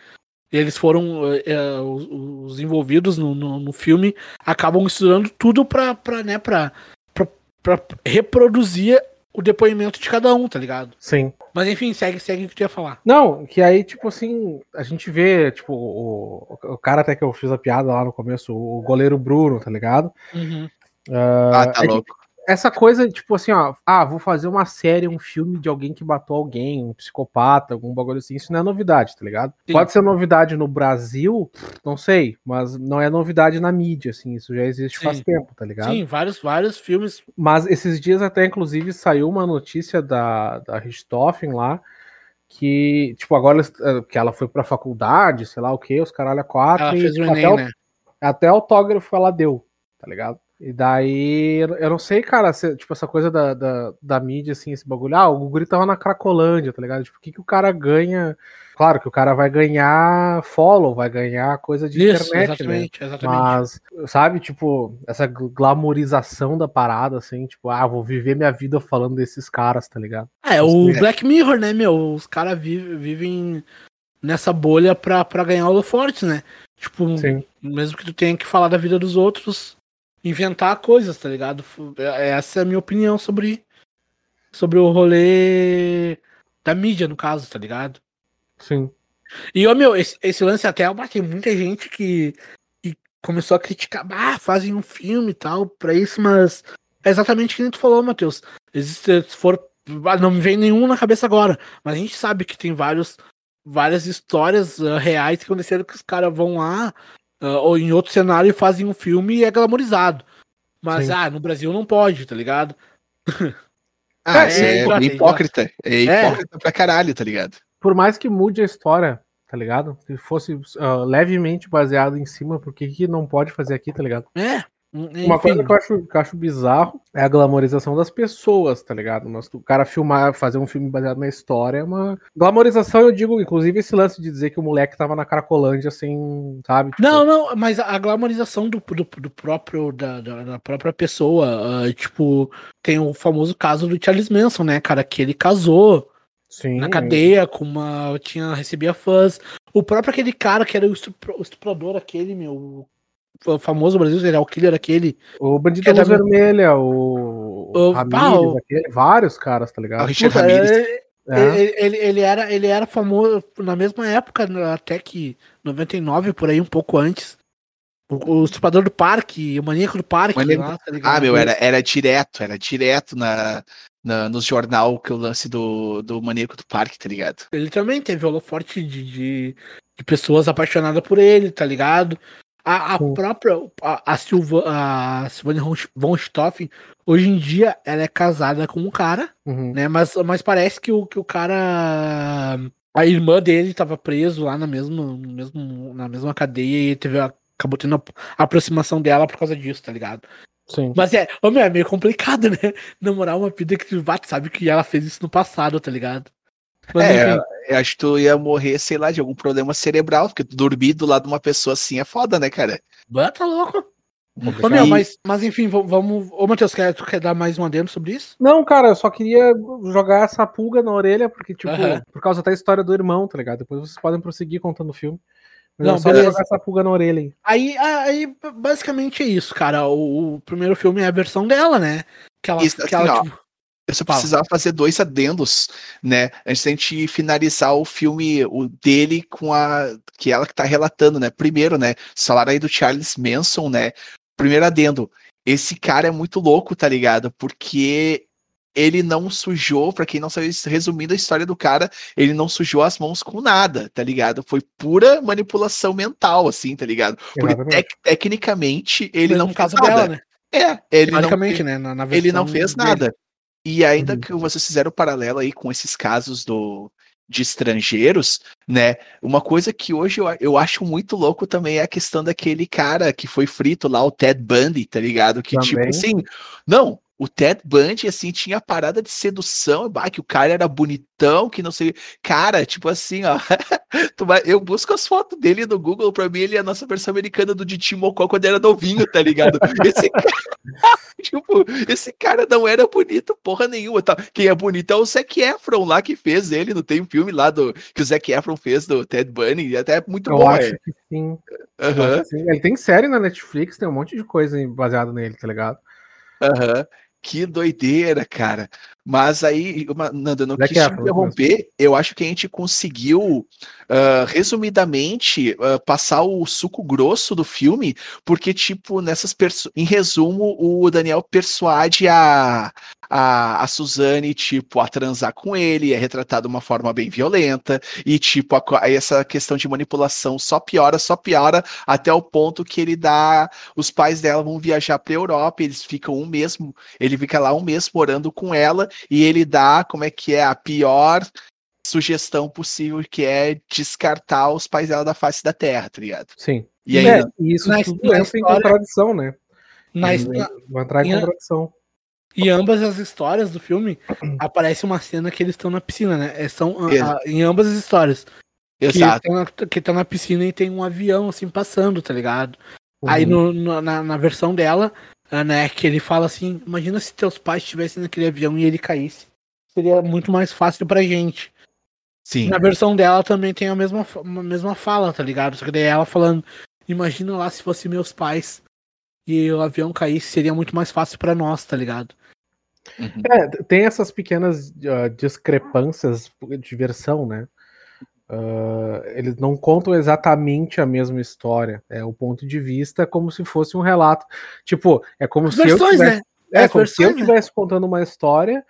Eles foram, eh, os, os envolvidos no, no, no filme acabam estudando tudo pra, pra, né, pra, pra, pra reproduzir o depoimento de cada um, tá ligado? Sim. Mas enfim, segue, segue o que tu ia falar. Não, que aí, tipo assim, a gente vê, tipo, o, o cara até que eu fiz a piada lá no começo, o goleiro Bruno, tá ligado? Ah, tá é que- louco. Essa coisa, tipo assim, ó, ah, vou fazer uma série, um filme de alguém que matou alguém, um psicopata, algum bagulho assim, isso não é novidade, tá ligado? Sim. Pode ser novidade no Brasil, não sei, mas não é novidade na mídia, assim, isso já existe faz Sim. tempo, tá ligado? Sim, vários, vários filmes. Mas esses dias até, inclusive, saiu uma notícia da, da Richthofen lá, que, tipo, agora eh, que ela foi pra faculdade, sei lá o que, os caralho a quatro, Ela e, fez o tipo, Enem, até, o- né? até autógrafo ela deu, tá ligado? E daí, eu não sei, cara, se, tipo, essa coisa da, da, da mídia, assim, esse bagulho, ah, o Guri tava na Cracolândia, tá ligado? Tipo, o que, que o cara ganha? Claro que o cara vai ganhar follow, vai ganhar coisa de Isso, internet, né? exatamente, exatamente. Mas, sabe, tipo, essa gl- glamorização da parada, assim, tipo, ah, vou viver minha vida falando desses caras, tá ligado? É, o É. Black Mirror, né, meu? Os caras vivem, vivem nessa bolha pra, pra ganhar holoforte, né? Tipo, Sim. mesmo que tu tenha que falar da vida dos outros, inventar coisas, tá ligado? É- Essa é a minha opinião sobre, sobre o rolê da mídia, no caso, tá ligado? Sim. E, ô, meu, esse, esse lance até, bah, tem muita gente que, que começou a criticar, ah, fazem um filme e tal pra isso, mas é exatamente o que tu falou, Matheus. Existe, se for, ah, não me vem nenhum na cabeça agora, mas a gente sabe que tem vários, várias histórias ah, reais que aconteceram que os caras vão lá, ah, ou em outro cenário, e fazem um filme e é glamorizado. Mas, Sim. ah, no Brasil não pode, tá ligado? Ah, É, isso é, idiota, hipócrita. É hipócrita pra caralho, tá ligado? Por mais que mude a história, tá ligado? Se fosse ah, levemente baseado em cima, por que, que não pode fazer aqui, tá ligado? É. Uma coisa que eu, acho, que eu acho bizarro é a glamorização das pessoas, tá ligado? Mas o cara filmar, fazer um filme baseado na história é uma. Glamorização, eu digo, inclusive, esse lance de dizer que o moleque tava na Cracolândia sem, sabe? Tipo, Não, não, mas a, glamorização do, do, do próprio, da, da, da própria pessoa, ah, tipo, tem o famoso caso do Charles Manson, né, cara, que ele casou sim, na cadeia com uma, tinha, recebia fãs, o próprio aquele cara que era o estuprador aquele, meu, o famoso Brasil serial killer aquele, O Bandido é da Vermelha, o. O- Ramirez, ah, aquele, vários caras, tá Ah, o ligado? Richard Puta, Ramirez. ele, É. ele, ele, ele era, ele era famoso na mesma época, né, até que 99, por aí, um pouco antes. O, o estuprador do parque, o maníaco do parque, Maníaco- lá, tá ligado? Ah, meu, era, era direto, era direto na, na, no jornal que o lance do, do maníaco do parque, tá ligado? Ele também teve holoforte de, de, de pessoas apaixonadas por ele, tá ligado? A, a própria, a, a, Silva, a Silvane von- Stoffen, hoje em dia, ela é casada com um cara, Uhum. né? Mas, mas parece que o, que o cara. A irmã dele tava preso lá na mesma, mesmo, na mesma cadeia e teve, acabou tendo a aproximação dela por causa disso, tá ligado? Sim. Mas é, meu, é meio complicado, né? Namorar uma vida que tu sabe que ela fez isso no passado, tá ligado? Mas, É, enfim. Eu acho que tu ia morrer, sei lá, de algum problema cerebral, porque tu dormir do lado de uma pessoa assim é foda, né, cara? Ah, tá louco. Ô, Complicado. meu, mas, mas enfim, vamos. Ô, Matheus, quer, tu quer dar mais um adendo sobre isso? Não, cara, eu só queria jogar essa pulga na orelha, porque, tipo, por causa da história do irmão, tá ligado? Depois vocês podem prosseguir contando o filme. Mas Não, eu só beleza. jogar essa pulga na orelha aí. Aí, aí, basicamente é isso, cara. O, o primeiro filme é a versão dela, né? Que ela, Isso, que assim, ela ó, tipo, Eu só precisava fazer dois adendos, né? Antes da gente finalizar o filme o dele com a. Que ela que tá relatando, né? Primeiro, né? Falaram aí do Charles Manson, né? Primeiro adendo. Esse cara é muito louco, tá ligado? Porque ele não sujou, pra quem não sabe, resumindo a história do cara, ele não sujou as mãos com nada, tá ligado? Foi pura manipulação mental, assim, tá ligado? Porque tec tecnicamente ele não caso nada. dela, né? É, ele não, né? Na, na ele não fez dele. nada. E ainda uhum. que vocês fizeram o paralelo aí com esses casos do, de estrangeiros, né? Uma coisa que hoje eu, eu acho muito louco também é a questão daquele cara que foi frito lá, o Ted Bundy, tá ligado? Que tipo também. tipo assim, não, o Ted Bundy, assim, tinha parada de sedução, bah, que o cara era bonitão, que não sei. Cara, tipo assim, ó. eu busco as fotos dele no Google, pra mim ele é a nossa versão americana do Didi Mocó quando era novinho, tá ligado? Esse cara, tipo, esse cara não era bonito porra nenhuma. Tá? Quem é bonito é o Zac Efron lá que fez ele, não tem um filme lá do que o Zac Efron fez do Ted Bundy, até é muito eu bom. Acho que sim. Uhum. Ele tem série na Netflix, tem um monte de coisa baseada nele, tá ligado? Aham. Uhum. Que doideira, cara. Mas aí, Nando, eu não quis te interromper. Eu acho que a gente conseguiu, uh, resumidamente, uh, passar o suco grosso do filme, porque, tipo, nessas em resumo, o Daniel persuade a, a, a Suzane, tipo, a transar com ele, é retratado de uma forma bem violenta, e, tipo, a, essa questão de manipulação só piora, só piora, até o ponto que ele dá. Os pais dela vão viajar pra Europa, eles ficam um mês, ele fica lá um mês morando com ela, e ele dá, como é que é, a pior sugestão possível, que é descartar os pais dela da face da Terra, tá ligado? Sim. E aí, é, isso na, tudo na entra em contradição, né? Na, vai entrar em, contradição. E ambas as histórias do filme aparece uma cena que eles estão na piscina, né? É, são a, em ambas as histórias. Exato. Que estão na, na, piscina e tem um avião assim passando, tá ligado? Uhum. Aí no, no, na, na versão dela, né, que ele fala assim: imagina se teus pais estivessem naquele avião e ele caísse. Seria muito mais fácil pra gente. Sim. Na versão dela também tem a mesma, a mesma fala, tá ligado? Só que daí ela falando: imagina lá se fosse meus pais e o avião caísse, seria muito mais fácil para nós, tá ligado? Uhum. É, tem essas pequenas uh, discrepâncias de versão, né? Uh, eles não contam exatamente a mesma história. É o ponto de vista como se fosse um relato. Tipo, é como As se versões, eu tivesse, né? é, como versões, se eu estivesse né? contando uma história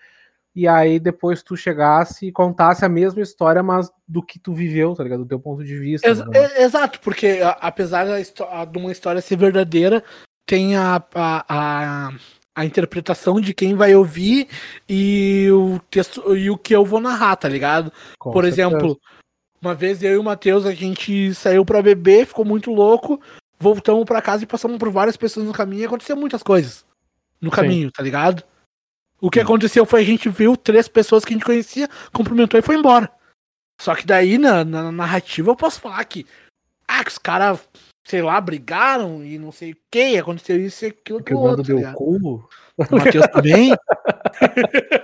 e aí depois tu chegasse e contasse a mesma história, mas do que tu viveu, tá ligado? Do teu ponto de vista. Ex né? Exato, porque apesar de uma história ser verdadeira, tem a, a, a, a, interpretação de quem vai ouvir e o texto e o que eu vou narrar, tá ligado? Com Por certeza. exemplo, uma vez eu e o Matheus, a gente saiu para beber, ficou muito louco, voltamos para casa e passamos por várias pessoas no caminho e aconteceu muitas coisas no Sim. caminho, tá ligado? O que aconteceu foi a gente viu três pessoas que a gente conhecia, cumprimentou e foi embora. Só que daí na, na narrativa eu posso falar que, ah, que os caras sei lá, brigaram e não sei o que, aconteceu isso e aquilo que o outro. Deu tá cu. O Matheus também.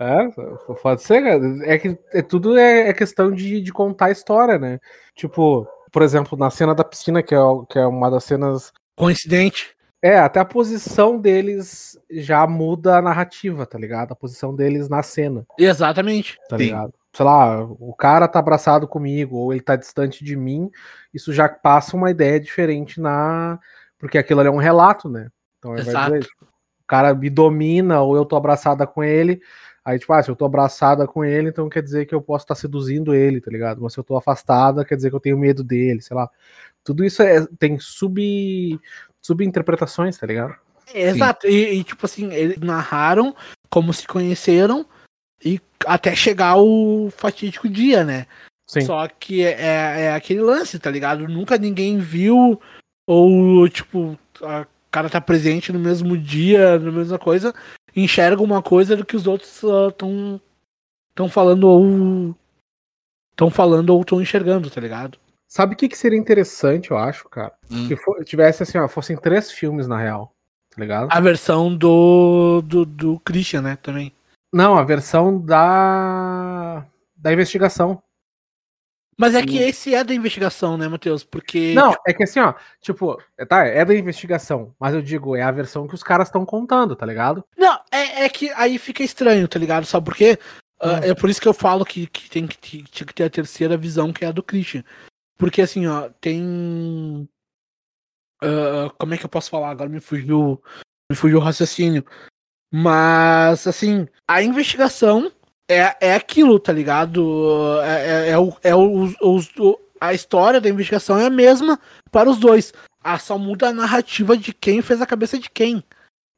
é, pode ser, É que é, tudo é, é questão de, de contar a história, né? Tipo, por exemplo, na cena da piscina, que é, que é uma das cenas. Coincidente. É, até a posição deles já muda a narrativa, tá ligado? A posição deles na cena. Exatamente. Tá ligado? sei lá, o cara tá abraçado comigo ou ele tá distante de mim, isso já passa uma ideia diferente na. Porque aquilo ali é um relato, né? Então Exato. Dizer, o cara me domina ou eu tô abraçada com ele. Aí, tipo, ah, se eu tô abraçada com ele, então quer dizer que eu posso estar tá seduzindo ele, tá ligado? Mas se eu tô afastada, quer dizer que eu tenho medo dele, sei lá. Tudo isso é, tem sub, subinterpretações, tá ligado? É, exato. E, e, tipo assim, eles narraram como se conheceram, e até chegar o fatídico dia, né? Sim. Só que é, é, é aquele lance, tá ligado? Nunca ninguém viu, ou tipo, a cara tá presente no mesmo dia, na mesma coisa, enxerga uma coisa do que os outros estão uh, tão falando ou estão falando ou estão enxergando, tá ligado? Sabe o que, que seria interessante, eu acho, cara? Hum. Que for, tivesse assim, ó, fossem três filmes na real, tá ligado? A versão do, do, do Christian, né, também. Não, a versão da da investigação. Mas é que esse é da investigação, né, Matheus? Porque. Não, é que assim, ó, tipo, tá, é da investigação, mas eu digo, é a versão que os caras estão contando, tá ligado? Não, é, é que aí fica estranho, tá ligado? Sabe por quê? Uh, é por isso que eu falo que, que tem que, tinha que ter a terceira visão, que é a do Christian. Porque assim, ó, tem. Uh, como é que eu posso falar? Agora me fugiu. Me fugiu o raciocínio. Mas, assim, a investigação é, é aquilo, tá ligado? É, é, é, o, é a história da investigação é a mesma para os dois. Ah, só muda a narrativa de quem fez a cabeça de quem.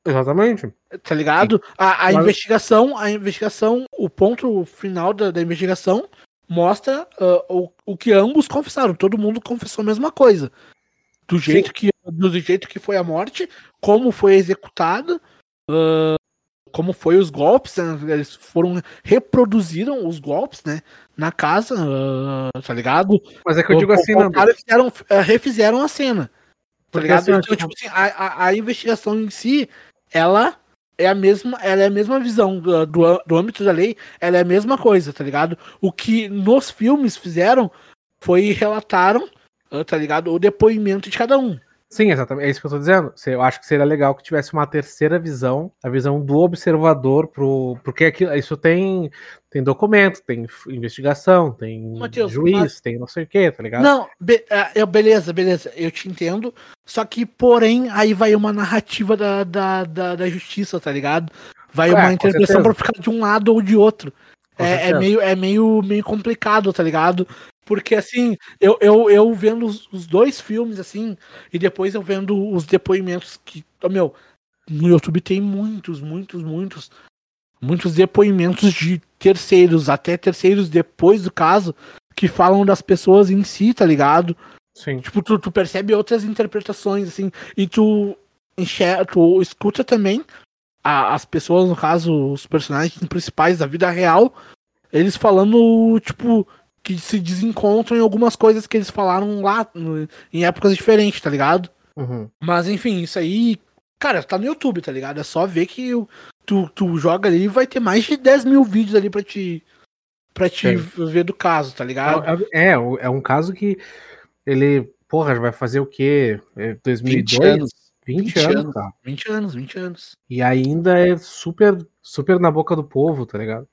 Exatamente. Tá ligado? A, a Mas... investigação, a investigação, o ponto final da, da investigação mostra uh, o, o que ambos confessaram. Todo mundo confessou a mesma coisa. Do jeito, que, do jeito que foi a morte, como foi executado, uh, como foi os golpes, né? eles foram reproduziram os golpes, né, na casa, uh, tá ligado? Mas é que eu digo assim, não. Fizeram, uh, refizeram a cena, tá ligado? Assim, então, tipo assim, a, a, a, investigação em si, ela é a mesma, ela é a mesma visão do, do, do âmbito da lei, ela é a mesma coisa, tá ligado? O que nos filmes fizeram foi relataram, uh, tá ligado, o depoimento de cada um. Sim, exatamente. É isso que eu tô dizendo. Eu acho que seria legal que tivesse uma terceira visão, a visão do observador, pro, porque aqui, isso tem, tem documento, tem investigação, tem Mateus, juiz, mas... tem não sei o que, tá ligado? Não, be é, eu, beleza, beleza, eu te entendo. Só que, porém, aí vai uma narrativa da, da, da, da justiça, tá ligado? Vai é, uma interpretação pra ficar de um lado ou de outro. É, é, meio, é meio, meio complicado, tá ligado? Porque, assim, eu, eu, eu vendo os, os, dois filmes, assim, e depois eu vendo os depoimentos que. Meu, no YouTube tem muitos, muitos, muitos, muitos depoimentos de terceiros, até terceiros depois do caso, que falam das pessoas em si, tá ligado? Sim. Tipo, tu, tu percebe outras interpretações, assim, e tu enxerga, tu escuta também a, as pessoas, no caso, os personagens principais da vida real, eles falando, tipo, que se desencontram em algumas coisas que eles falaram lá no, em épocas diferentes, tá ligado? Uhum. Mas enfim, isso aí, cara, tá no YouTube, tá ligado? É só ver que tu, tu joga ali e vai ter mais de 10 mil vídeos ali pra te, pra te ver do caso, tá ligado? É, é, é um caso que ele, porra, vai fazer o quê? 2002? 20 anos. 20, 20 anos, anos, tá? 20 anos, 20 anos. E ainda é super, super na boca do povo, tá ligado?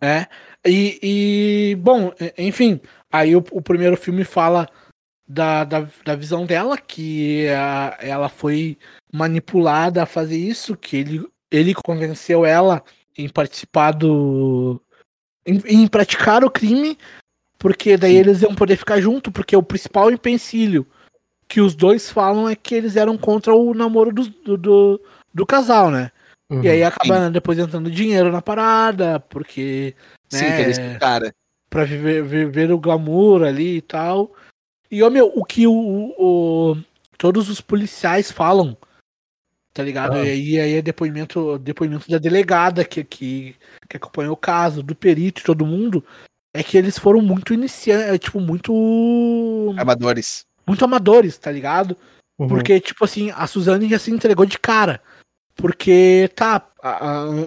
É. E, e bom, enfim, aí o, o, primeiro filme fala da, da, da visão dela, que a, ela foi manipulada a fazer isso, que ele, ele convenceu ela em participar do. em, em praticar o crime, porque daí Sim. eles iam poder ficar junto, porque o principal empecilho que os dois falam é que eles eram contra o namoro do, do, do, do casal, né? Uhum, e aí acaba sim. depois entrando dinheiro na parada, porque. Sim, né, que eles cara. Pra viver, viver o glamour ali e tal. E, ô, meu, o que o, o todos os policiais falam, tá ligado? Ah. E aí, aí é depoimento, depoimento da delegada que, que, que acompanhou o caso, do perito e todo mundo, é que eles foram muito iniciantes, é, tipo, muito. Amadores. Muito amadores, tá ligado? Uhum. Porque, tipo assim, a Suzane já se entregou de cara. Porque, tá,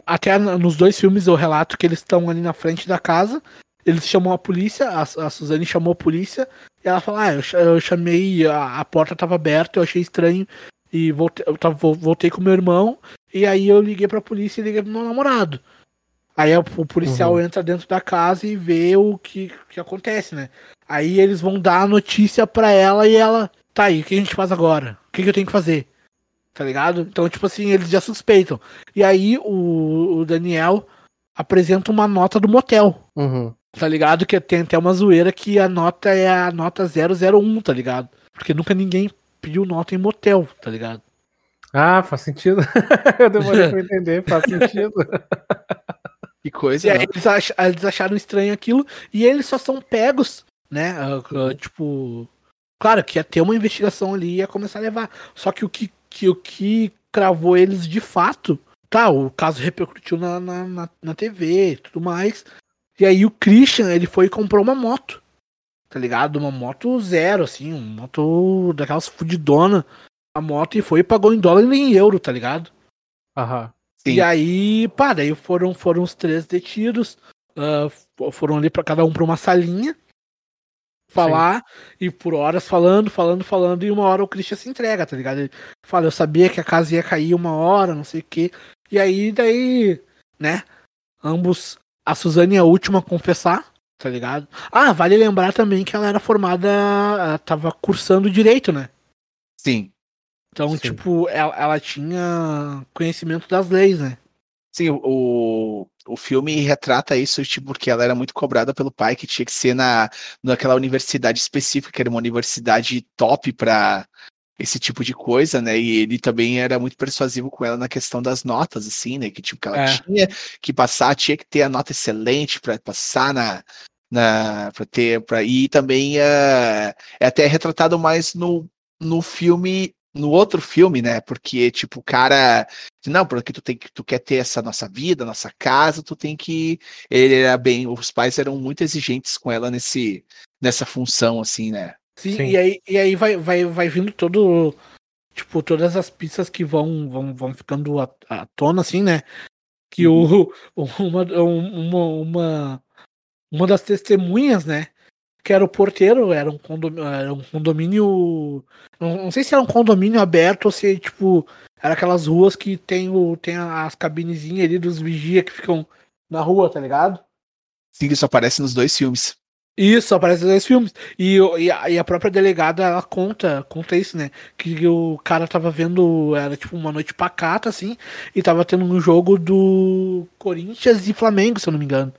até nos dois filmes eu relato que eles estão ali na frente da casa, eles chamam a polícia, a, a Suzane chamou a polícia, e ela fala, ah, eu, eu chamei, a, a, porta tava aberta, eu achei estranho, e voltei, eu tava, voltei com meu irmão, e aí eu liguei pra polícia e liguei pro meu namorado. Aí o policial uhum. entra dentro da casa e vê o que, que acontece, né? Aí eles vão dar a notícia pra ela e ela, tá aí, o que a gente faz agora? O que, que eu tenho que fazer? Tá ligado? Então, tipo assim, eles já suspeitam. E aí o, o Daniel apresenta uma nota do motel. Uhum. Tá ligado? Que tem até uma zoeira que a nota é a nota 001, tá ligado? Porque nunca ninguém pediu nota em motel, tá ligado? Ah, faz sentido. Eu demorei pra entender, faz sentido. que coisa. E aí eles, ach, eles, acharam estranho aquilo e eles só são pegos, né? Uh, uh, tipo. Claro que ia ter uma investigação ali e ia começar a levar. Só que o que que o que cravou eles de fato. Tá, o caso repercutiu na, na, na, na TV e tudo mais. E aí o Christian, ele foi e comprou uma moto. Tá ligado? Uma moto zero, assim, uma moto daquelas fudidona. A moto e foi e pagou em dólar e em euro, tá ligado? Aham. Sim. E aí, pá, daí foram, foram os três detidos. Uh, foram ali para cada um pra uma salinha falar Sim. e por horas falando, falando, falando, e uma hora o Christian se entrega, tá ligado? Ele fala, eu sabia que a casa ia cair uma hora, não sei o quê. E aí, daí, né? Ambos. A Suzane é a última a confessar, tá ligado? Ah, vale lembrar também que ela era formada. Ela tava cursando direito, né? Sim. Então, Sim. tipo, ela, ela tinha conhecimento das leis, né? Sim, o, o filme retrata isso, tipo, porque ela era muito cobrada pelo pai, que tinha que ser na, naquela universidade específica, que era uma universidade top para esse tipo de coisa, né? E ele também era muito persuasivo com ela na questão das notas, assim, né? Que tipo, que ela É. tinha que passar, tinha que ter a nota excelente para passar na. na para ter. Pra, e também é, é até retratado mais no, no filme. No outro filme, né? Porque, tipo, o cara. Não, porque tu tem que. Tu quer ter essa nossa vida, nossa casa, tu tem que. Ele era bem. Os pais eram muito exigentes com ela nesse, nessa função, assim, né? Sim, Sim. e aí, e aí vai, vai, vai vindo todo. Tipo, todas as pistas que vão, vão, vão ficando à, à tona, assim, né? Que o, uma, uma, uma, uma das testemunhas, né? Que era o porteiro, era um condomínio. Era um condomínio. Não, não sei se era um condomínio aberto ou se, tipo, era aquelas ruas que tem, o, tem as cabinezinhas ali dos vigia que ficam na rua, tá ligado? Sim, isso aparece nos dois filmes. Isso, aparece nos dois filmes. E, e, a, e a própria delegada, ela conta, conta isso, né? Que o cara tava vendo, era tipo uma noite pacata, assim, e tava tendo um jogo do Corinthians e Flamengo, se eu não me engano.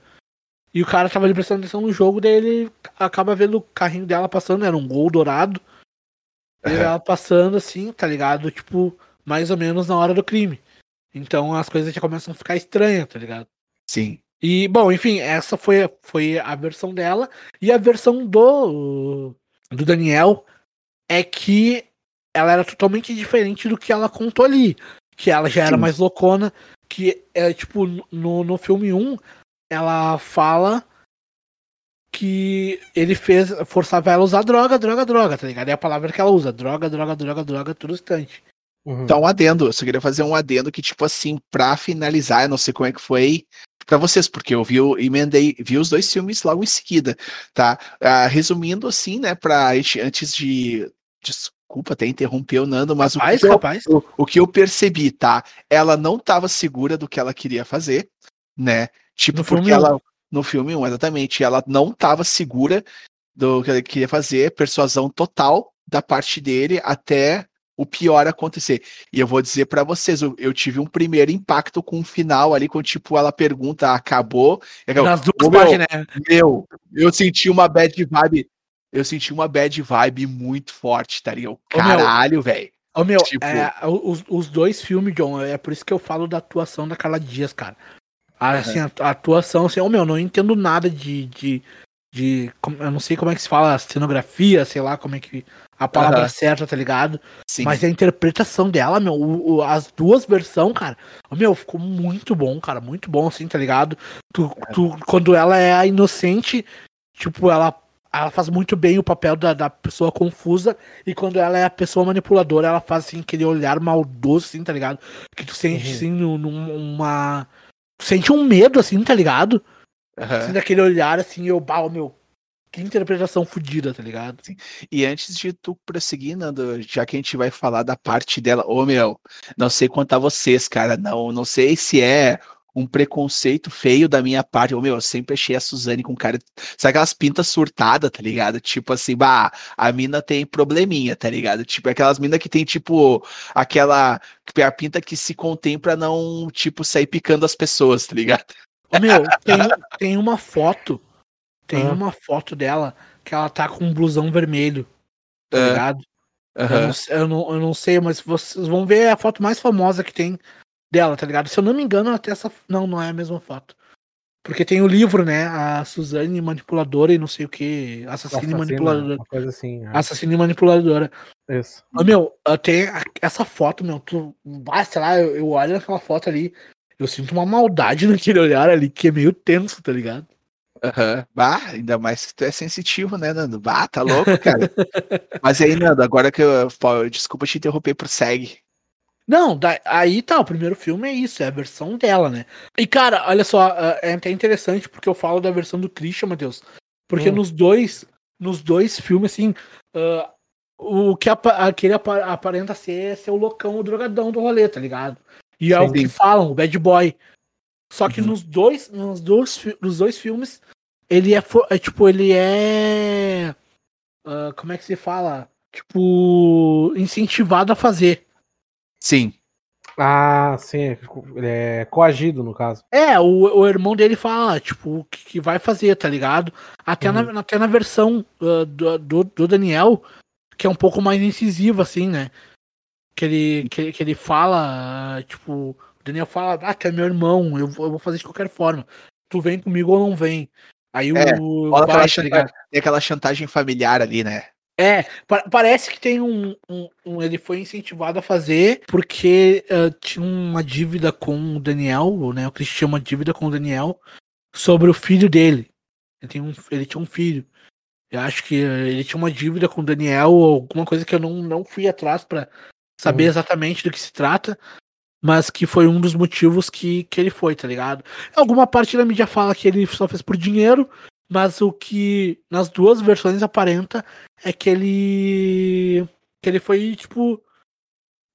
E o cara tava ali prestando atenção no jogo, daí ele acaba vendo o carrinho dela passando, era um gol dourado. E ela passando, assim, tá ligado? Tipo, mais ou menos na hora do crime. Então as coisas já começam a ficar estranhas, tá ligado? Sim. E, bom, enfim, essa foi, foi a versão dela. E a versão do, do Daniel é que ela era totalmente diferente do que ela contou ali. Que ela já era Sim. mais loucona. Que, é, tipo, no, no filme 1, ela fala que ele fez, forçava ela a usar droga, droga, droga, tá ligado? É a palavra que ela usa. Droga, droga, droga, droga, todo instante. Uhum. Então, um adendo. Eu só queria fazer um adendo que, tipo assim, pra finalizar, eu não sei como é que foi pra vocês, porque eu vi, o- emendei, vi os dois filmes logo em seguida, tá? Ah, resumindo, assim, né, pra gente- antes de. Desculpa até interromper o Nando, mas o Rapaz, que, eu, rapaz. o, o que eu percebi, tá? Ela não tava segura do que ela queria fazer, né? Tipo, No porque ela. um. No filme 1, exatamente. Ela não tava segura do que ela queria fazer, persuasão total da parte dele até o pior acontecer. E eu vou dizer pra vocês, eu, eu tive um primeiro impacto com o final ali, quando tipo ela pergunta, acabou? Eu, Nas duas "Ô, meu, páginas, né? meu, eu senti uma bad vibe, eu senti uma bad vibe muito forte, tá ligado? Caralho, velho. Ô meu, Tipo- é, os, os dois filmes, John, é por isso que eu falo da atuação da Carla Dias, cara. Assim, a, a atuação, assim, ô meu, não entendo nada de. de, de eu não sei como é que se fala, cenografia, sei lá como é que. A palavra Aham. certa, tá ligado? Sim. Mas a interpretação dela, meu, o- o- as duas versões, cara, ô, meu, ficou muito bom, cara, muito bom, assim, tá ligado? Tu, tu, quando ela é a inocente, tipo, ela, ela faz muito bem o papel da, da pessoa confusa, e quando ela é a pessoa manipuladora, ela faz, assim, aquele olhar maldoso, assim, tá ligado? Que tu sente, Uhum. assim, num- numa... Sente um medo, assim, tá ligado? Aham. Assim, daquele olhar, assim, eu, bah, meu, que interpretação fodida, tá ligado? E antes de tu prosseguir, Nando, já que a gente vai falar da parte dela, ô meu, não sei quanto a vocês, cara, não, não sei se é um preconceito feio da minha parte, ô meu, eu sempre achei a Suzane com cara, sabe aquelas pintas surtadas, tá ligado? Tipo assim, bah, a mina tem probleminha, tá ligado? Tipo, aquelas minas que tem, tipo, aquela, a pinta que se contém pra não, tipo, sair picando as pessoas, tá ligado? Ô, meu, tem, tem uma foto. Tem Ah. uma foto dela que ela tá com um blusão vermelho. Tá Ah, ligado? Eu, Aham. não, eu, não, eu não sei, mas vocês vão ver a foto mais famosa que tem dela, tá ligado? Se eu não me engano, até essa. Não, não é a mesma foto. Porque tem o livro, né? A Suzane manipuladora e não sei o que. Assassina e manipuladora. Uma coisa assim. né? Assassina e manipuladora. Isso. Ô, meu, tem essa foto, meu, tu. Ah, sei lá, eu, eu olho naquela foto ali. Eu sinto uma maldade naquele olhar ali que é meio tenso, tá ligado? Aham. Bah, ainda mais que tu é sensitivo, né, Nando? Bah, tá louco, cara. Mas aí, Nando, agora que eu. pô, Desculpa te interromper, prossegue. Não, da- aí tá, o primeiro filme é isso, é a versão dela, né? E cara, olha só, ah, é até interessante porque eu falo da versão do Christian, Matheus. Porque Hum. nos dois, nos dois filmes, assim, ah, o que apa- aquele apa- aparenta ser, é ser o loucão, o drogadão do rolê, tá ligado? E é Sim, o que falam, o bad boy. Só que Uhum. nos dois, nos dois, nos dois filmes, ele é, é tipo, ele é. ah, como é que se fala? Tipo, incentivado a fazer. Sim. Ah, sim. É coagido, no caso. É, o, o irmão dele fala, tipo, o que, que vai fazer, tá ligado? Até, Uhum. na, até na versão uh, do, do, do Daniel, que é um pouco mais incisiva, assim, né? Que ele, que, que ele fala, uh, tipo, o Daniel fala, ah, tu é meu irmão, eu vou, eu vou fazer de qualquer forma. Tu vem comigo ou não vem. Aí É, o. vai, aquela tá ligado? Tem aquela chantagem familiar ali, né? É, pa- parece que tem um, um- um- Ele foi incentivado a fazer porque ah, tinha uma dívida com o Daniel, né? O Chris tinha uma dívida com o Daniel sobre o filho dele. Ele, tem um, ele tinha um filho. Eu acho que eh, ele tinha uma dívida com o Daniel, ou alguma coisa que eu não, não fui atrás pra saber Uhum. exatamente do que se trata. Mas que foi um dos motivos que, que ele foi, tá ligado? Alguma parte da mídia fala que ele só fez por dinheiro, mas o que nas duas versões aparenta é que ele. que ele foi, tipo.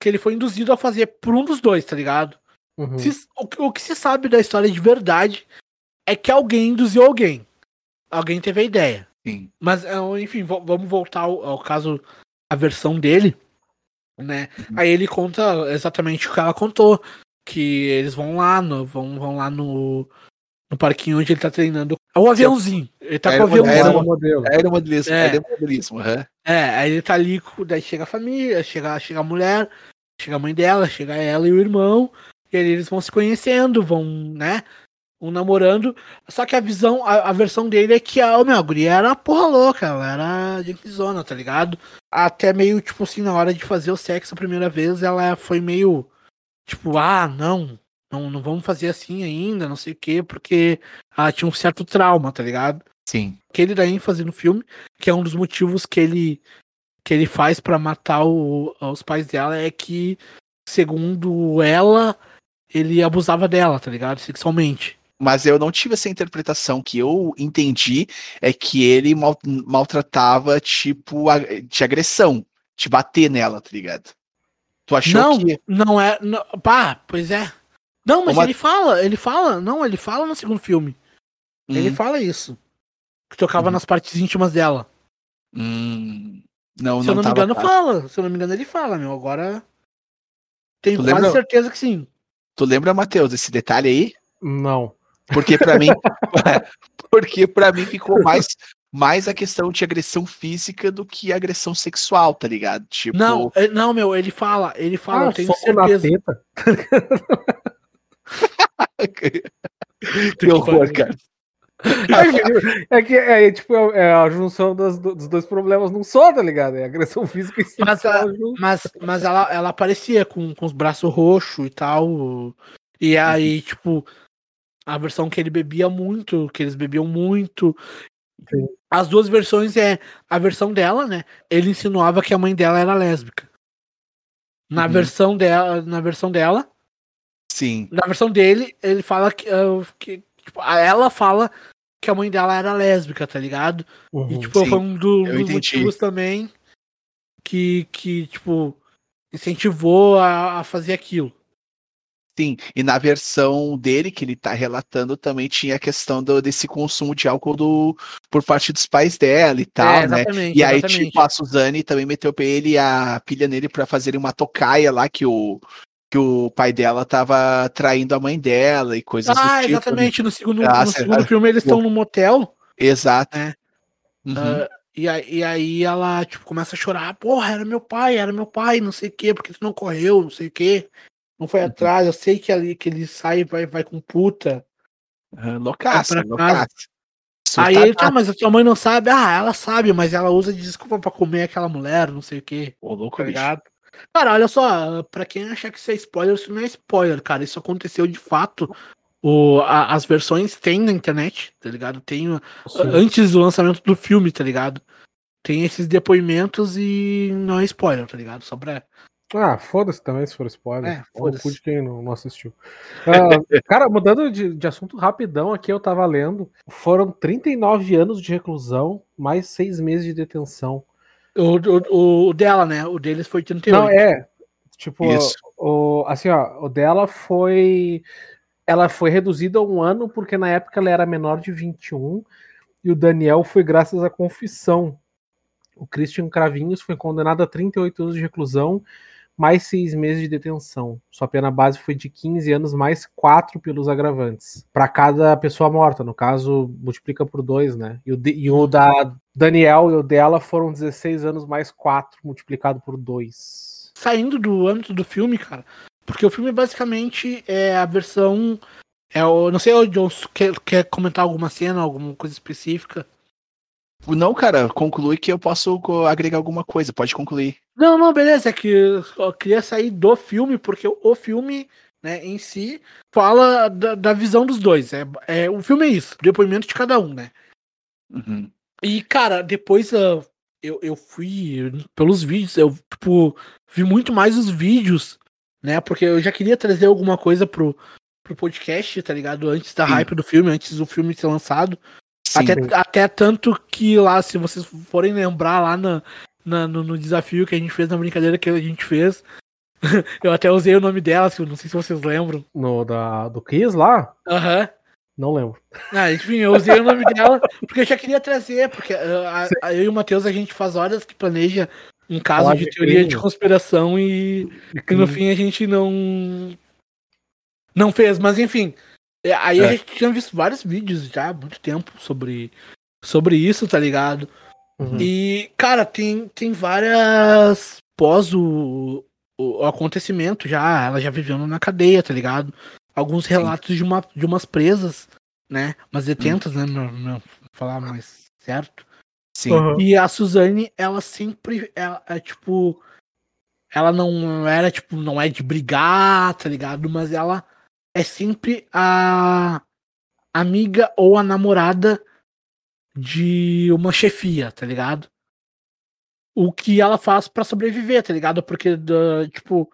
que ele foi induzido a fazer por um dos dois, tá ligado? Uhum. Se- o, que- o que se sabe da história de verdade é que alguém induziu alguém. Alguém teve a ideia. Sim. Mas, é, enfim, vamos voltar ao, ao caso, a versão dele, né? Aí ele conta exatamente o que ela contou. Que eles vão lá, no, vão, vão lá no, no parquinho onde ele tá treinando. É o aviãozinho. Ele tá com o aviãozinho. modelo. Aeromodelismo, É. aeromodelismo, aham. É, aí ele tá ali, daí chega a família, chega, chega a mulher, chega a mãe dela, chega ela e o irmão, e aí eles vão se conhecendo, vão, né, um namorando, só que a visão, a, a versão dele é que a, oh, meu, a guria era porra louca, ela era Yankeezona, tá ligado? Até meio, tipo assim, na hora de fazer o sexo a primeira vez, ela foi meio, tipo, ah, não, não, não vamos fazer assim ainda, não sei o quê, porque ela tinha um certo trauma, tá ligado? Sim. que ele dá ênfase no filme, que é um dos motivos que ele que ele faz pra matar o- os pais dela é que segundo ela ele abusava dela, tá ligado? Sexualmente. Mas eu não tive essa interpretação que eu entendi é que ele mal- maltratava, tipo, a- de agressão, de bater nela, tá ligado? Tu achou não, que. não é, não, pá, pois é. Não, mas Uma- ele fala, ele fala, não, ele fala no segundo filme. Ele Hum, fala isso. Que tocava Uhum. nas partes íntimas dela. hum, não, Se eu não me engano, claro. fala. Se eu não me engano, ele fala, meu. Agora. Tenho Tu quase lembra- certeza que sim. Tu lembra, Matheus, esse detalhe aí? Não. Porque pra mim, porque para mim ficou mais mais a questão de agressão física do que agressão sexual, tá ligado? Tipo, Não, é- não, meu, ele fala, ele fala, eu tenho Ah, soco na certeza. que horror, cara. É que é, tipo, é a junção das- dos dois problemas num só, tá ligado? É agressão física e Mas, sexual a- junto. mas, mas ela, ela aparecia com, com os braços roxos e tal. E aí, tipo, a versão que ele bebia muito, que eles bebiam muito. Sim. As duas versões é a versão dela, né? Ele insinuava que a mãe dela era lésbica. Na Uhum. versão dela, na versão dela, Sim. na versão dele, ele fala que, ah, que tipo, a- ela fala que a mãe dela era lésbica, tá ligado? E, Uhum. tipo, sim, foi um do- dos entendi. motivos também que, que tipo, incentivou a, a fazer aquilo. Sim, e na versão dele que ele tá relatando também tinha a questão do, desse consumo de álcool do, por parte dos pais dela e tal, né? É, exatamente, E aí, exatamente. tipo, a Suzane também meteu pra ele a pilha nele pra fazerem uma tocaia lá que o, que o pai dela tava traindo a mãe dela e coisas do Ah, tipo. né? exatamente. No segundo, Ah, no segundo filme eles estão num motel. Exato. É. Uhum. ah, e, aí, e aí ela, tipo, começa a chorar. Porra, era meu pai, era meu pai, não sei o quê, porque tu não correu, não sei o quê. Não foi Uhum. atrás, eu sei que ali que ele sai e vai, vai com puta. Uhum, Loucaça, loucaça. Aí ele, tá, Surtadaço. mas a tua mãe não sabe. Ah, ela sabe, mas ela usa de desculpa pra comer aquela mulher, não sei o quê. Ô, louco, Tá bicho. Cara, olha só, pra quem achar que isso é spoiler, isso não é spoiler, cara. Isso aconteceu de fato. O, a- as versões tem na internet, tá ligado? Tem uh, Sim. antes do lançamento do filme, tá ligado? Tem esses depoimentos e não é spoiler, tá ligado? Só pra. Ah, foda-se também se for spoiler. É, foda-se. de quem não, não assistiu. Ah, cara, mudando de, de assunto rapidão aqui, eu tava lendo. Foram 39 anos de reclusão, mais seis meses de detenção. O, o, o dela, né? O deles foi 38. Não, é. Tipo, Isso. o, assim, ó, o dela foi. Ela foi reduzida a um ano, porque na época ela era menor de 21, e o Daniel foi graças à confissão. O Christian Cravinhos foi condenado a 38 anos de reclusão mais seis meses de detenção. Sua pena base foi de 15 anos mais quatro pelos agravantes. Para cada pessoa morta, no caso, multiplica por dois, né? E o, de, e o da Daniel e o dela foram 16 anos mais quatro multiplicado por dois. Saindo do âmbito do filme, cara, porque o filme basicamente é a versão. É o, não sei, o John quer, quer comentar alguma cena, alguma coisa específica? Não, cara, conclui que eu posso agregar alguma coisa, pode concluir. Não, não, beleza, é que eu queria sair do filme, porque o filme, né, em si, fala da, da visão dos dois. É, é, o filme é isso, depoimento de cada um, né? Uhum. E, cara, depois uh, eu, eu fui pelos vídeos, eu, tipo, vi muito mais os vídeos, né? Porque eu já queria trazer alguma coisa pro, pro podcast, tá ligado? Antes da Sim. hype do filme, antes do filme ser lançado. Até, até tanto que lá, se vocês forem lembrar lá na, na no, no, desafio que a gente fez, na brincadeira que a gente fez, eu até usei o nome dela, não sei se vocês lembram. No da, do Kiss lá? Aham. Uhum. Não lembro. Ah, enfim, eu usei o nome dela porque eu já queria trazer, porque uh, a, a, eu e o Matheus a gente faz horas que planeja um caso de teoria de conspiração e que no fim a gente não não fez, mas enfim, é, aí é. a gente tinha visto vários vídeos já há muito tempo sobre, sobre isso, tá ligado? Uhum. E, cara, tem, tem várias pós o, o, acontecimento já, ela já vivendo na cadeia, tá ligado? Alguns relatos de, uma, de umas presas, né? Umas detentas, uhum. né? Não, não falar mais certo. Sim. Uhum. E a Suzane, ela sempre, ela, é tipo, ela não era, tipo, não é de brigar, tá ligado? Mas ela é sempre a amiga ou a namorada de uma chefia, tá ligado? O que ela faz para sobreviver, tá ligado? Porque, tipo,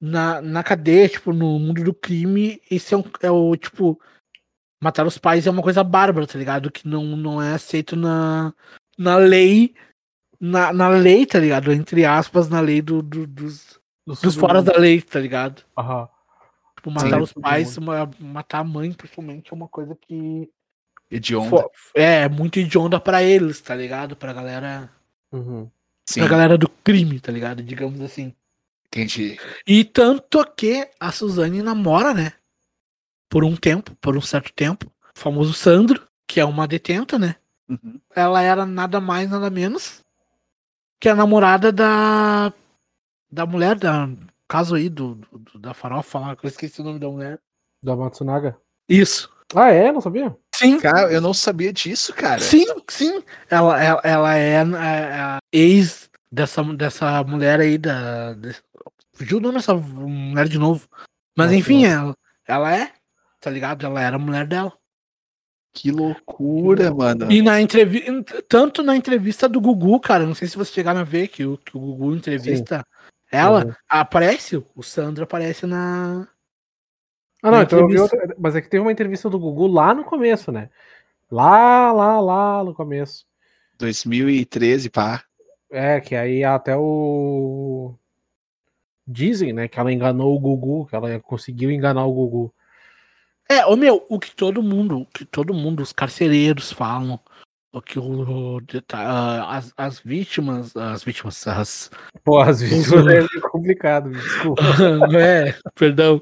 na, na cadeia, tipo, no mundo do crime, esse é, um, é o, tipo, matar os pais é uma coisa bárbara, tá ligado? Que não, não é aceito na, na lei, na, na lei, tá ligado? Entre aspas, na lei do, do dos, dos fora da lei, tá ligado? Aham. Tipo, matar Sim, os pais, uma, matar a mãe, principalmente, é uma coisa que. Hedionda. É, muito hedionda pra eles, tá ligado? Pra galera. Uhum. Sim. Pra galera do crime, tá ligado? Digamos assim. Entendi. E tanto que a Suzane namora, né? Por um tempo, por um certo tempo. O famoso Sandro, que é uma detenta, né? Uhum. Ela era nada mais, nada menos que a namorada da. Da mulher da caso aí do, do da farofa lá, que eu esqueci o nome da mulher. Da Matsunaga? Isso. Ah, é? Não sabia? Sim. Cara, eu não sabia disso, cara. Sim, sim. Ela, ela, ela é, é a ex dessa, dessa mulher aí da. Fugiu o nome dessa mulher de novo. Mas nossa, enfim, nossa. Ela, ela é, tá ligado? Ela era a mulher dela. Que loucura, mano. E na entrevista, tanto na entrevista do Gugu, cara, não sei se vocês chegaram a ver que o, que o Gugu entrevista Sim. Ela uhum. aparece, o Sandro aparece na. Ah, não, então eu vi outra, mas é que teve uma entrevista do Gugu lá no começo, né? Lá, lá, lá no começo. 2013, pá. É, que aí até o. Dizem, né, que ela enganou o Gugu, que ela conseguiu enganar o Gugu. É, o meu, o que todo mundo, o que todo mundo, os carcereiros falam, o que o, tá, as, as vítimas, as vítimas, as. Pô, as vítimas é complicado, desculpa. é, perdão.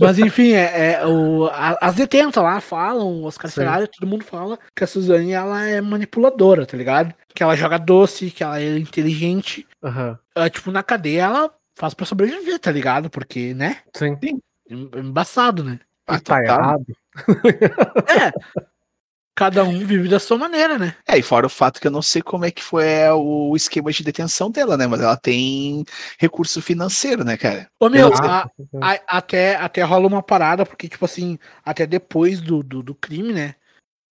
Mas enfim, é, é o, as detentas lá falam, os carcerários, todo mundo fala que a Suzane ela é manipuladora, tá ligado? Que ela joga doce, que ela é inteligente. Uhum. É, tipo, na cadeia ela faz pra sobreviver, tá ligado? Porque, né? Sim. Embaçado, né? Ah, tá, tá errado. É, cada um vive da sua maneira, né? É, e fora o fato que eu não sei como é que foi é, o esquema de detenção dela, né? Mas ela tem recurso financeiro, né, cara? Ô, meu, a, a, até, até rola uma parada, porque, tipo assim, até depois do, do, do crime, né?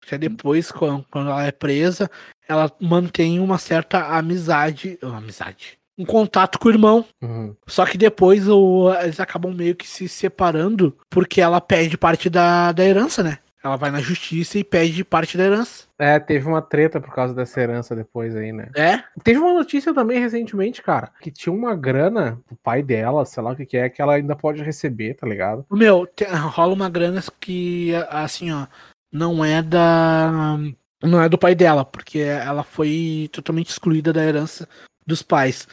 Até depois, quando, quando ela é presa, ela mantém uma certa amizade. Amizade um contato com o irmão. Uhum. Só que depois o, eles acabam meio que se separando porque ela perde parte da, da herança, né? Ela vai na justiça e pede parte da herança. É, teve uma treta por causa dessa herança depois aí, né? É? Teve uma notícia também recentemente, cara, que tinha uma grana do pai dela, sei lá o que, que é, que ela ainda pode receber, tá ligado? Meu, tem, rola uma grana que, assim, ó, não é da. Não é do pai dela, porque ela foi totalmente excluída da herança dos pais.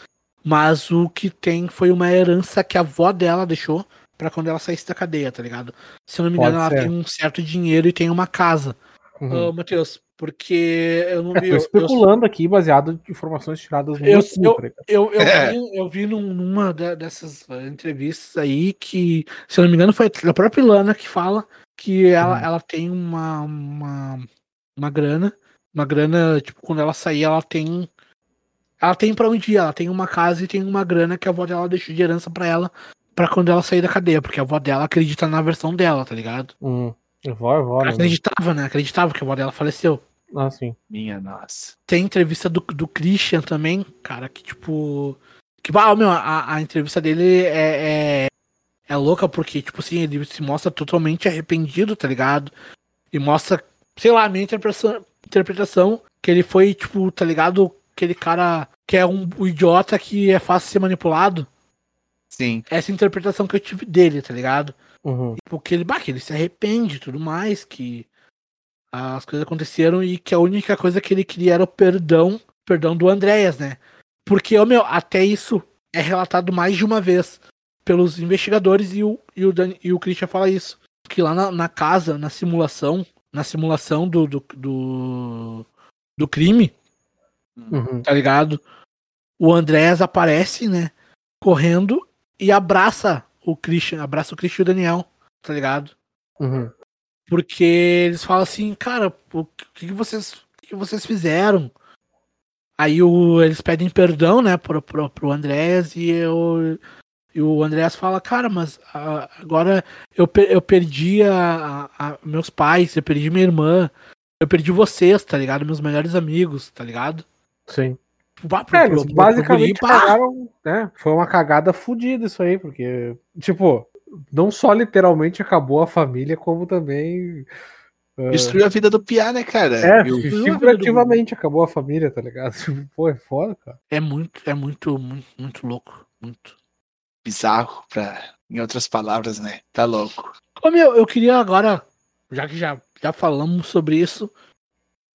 Mas o que tem foi uma herança que a avó dela deixou pra quando ela saísse da cadeia, tá ligado? Se eu não me Pode engano, ela ser. tem um certo dinheiro e tem uma casa. Uhum. Ô, Matheus, porque eu não É, vi. tô eu- eu- especulando aqui, baseado em informações tiradas no Eu- YouTube, tá ligado? Eu, eu, É. vi, eu vi num- numa de- dessas entrevistas aí que, se eu não me engano, foi a própria Ilana que fala que ela, Uhum. ela tem uma, uma, uma grana. Uma grana, tipo, quando ela sair, ela tem. Ela tem pra onde ir, ela tem uma casa e tem uma grana que a avó dela deixou de herança pra ela pra quando ela sair da cadeia, porque a avó dela acredita na versão dela, tá ligado? Hum. Vou, eu vou, né? Acreditava, né? Acreditava que a avó dela faleceu. Ah, sim. Minha nossa. Tem entrevista do, do Christian também, cara, que tipo. Que, ah, meu, a, a entrevista dele é, é, é louca porque, tipo assim, ele se mostra totalmente arrependido, tá ligado? E mostra, sei lá, a minha interpretação, interpretação que ele foi, tipo, tá ligado? Aquele cara que é um, um idiota que é fácil ser manipulado. Sim. Essa interpretação que eu tive dele, tá ligado? Uhum. Porque ele, bah, que ele se arrepende e tudo mais, que as coisas aconteceram e que a única coisa que ele queria era o perdão, perdão do Andréas, né? Porque, ô meu, até isso é relatado mais de uma vez pelos investigadores e o, e o, Dan- e o Christian fala isso. Que lá na, na casa, na simulação, na simulação do, do, do, do crime, Uhum. tá ligado? O Andrés aparece, né? Correndo e abraça o Christian, abraça o Christian e o Daniel, tá ligado? Uhum. Porque eles falam assim, cara, o que, que vocês, o que vocês fizeram? Aí o, eles pedem perdão, né, pro, pro, pro Andrés e, eu, e o Andrés fala, cara, mas ah, agora eu, eu perdi a, a- a- meus pais, eu perdi minha irmã, eu perdi vocês, tá ligado? Meus melhores amigos, tá ligado? Sim. Pro- É, pro- pro- pro basicamente bah, cagaram, né? Foi uma cagada fodida isso aí, porque, tipo, não só literalmente acabou a família, como também. Destruiu a vida do Piá, né, cara? É, figurativamente acabou a família, tá ligado? Tipo, Pô, é foda, cara. É muito, é muito, muito, muito louco. Muito. bizarro, pra... em outras palavras, né? Tá louco. Ô meu, eu queria agora, já que já, já falamos sobre isso,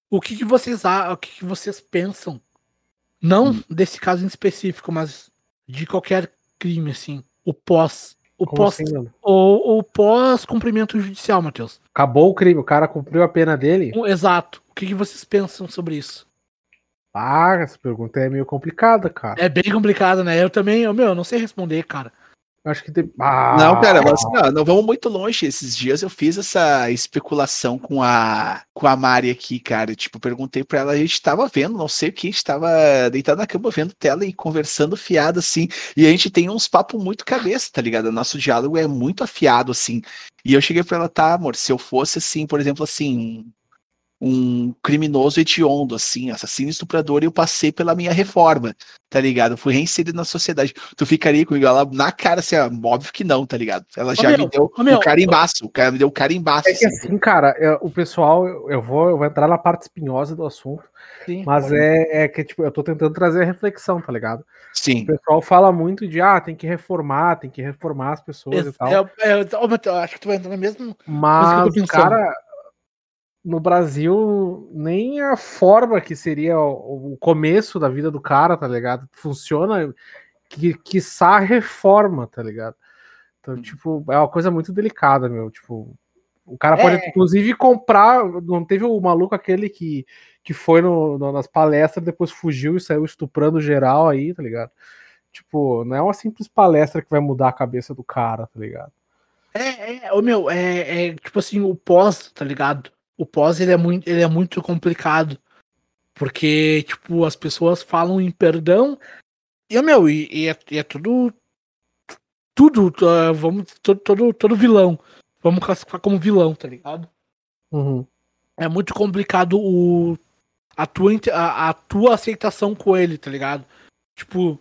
o que, que vocês a- o que, que vocês pensam? Não Hum. desse caso em específico, mas de qualquer crime, assim. O pós. O Como pós. assim, mano? o, pós cumprimento judicial, Matheus. Acabou o crime, o cara cumpriu a pena dele? Exato. O que, que vocês pensam sobre isso? Ah, essa pergunta é meio complicada, cara. É bem complicado, né? Eu também, eu, meu, eu não sei responder, cara. Acho que tem. Ah, Não, cara, mas não, não vamos muito longe. Esses dias eu fiz essa especulação com a com a Mari aqui, cara. Tipo, perguntei pra ela, a gente tava vendo, não sei o que, a gente tava deitado na cama vendo tela e conversando fiado, assim. E a gente tem uns papos muito cabeça, tá ligado? Nosso diálogo é muito afiado, assim. E eu cheguei pra ela, tá, amor, se eu fosse, assim, por exemplo, assim, um criminoso hediondo, assim, assassino estuprador, e eu passei pela minha reforma, tá ligado? Eu fui reinserido na sociedade. Tu ficaria comigo ela na cara, assim, ó, óbvio que não, tá ligado? Ela já meu, me deu meu, o carimbaço, o cara me deu o carimbaço. É que assim. assim, cara, é, o pessoal, eu eu vou, eu vou entrar na parte espinhosa do assunto, Sim. mas é, é que, tipo, eu tô tentando trazer a reflexão, tá ligado? Sim. O pessoal fala muito de, ah, tem que reformar, tem que reformar as pessoas e tal. É, é, eu acho que tu vai entrar no mesmo. Mas, cara, no Brasil, nem a forma que seria o, o começo da vida do cara, tá ligado? Funciona, que, quiçá a reforma, tá ligado? Então, Hum. tipo, é uma coisa muito delicada, meu. Tipo, o cara pode, É. inclusive, comprar. Não teve o maluco aquele que, que foi no, no- nas palestras, depois fugiu e saiu estuprando geral aí, tá ligado? Tipo, não é uma simples palestra que vai mudar a cabeça do cara, tá ligado? É, é, ô meu, é, é tipo assim, o pós, tá ligado? O pós ele é muito, ele é muito complicado. Porque, tipo, as pessoas falam em perdão. E, meu, e, e é, e é tudo. Tudo, ah, vamos, todo, todo, todo vilão. Vamos classificar como vilão, tá ligado? Uhum. É muito complicado o, a, tua, a, a tua aceitação com ele, tá ligado? Tipo,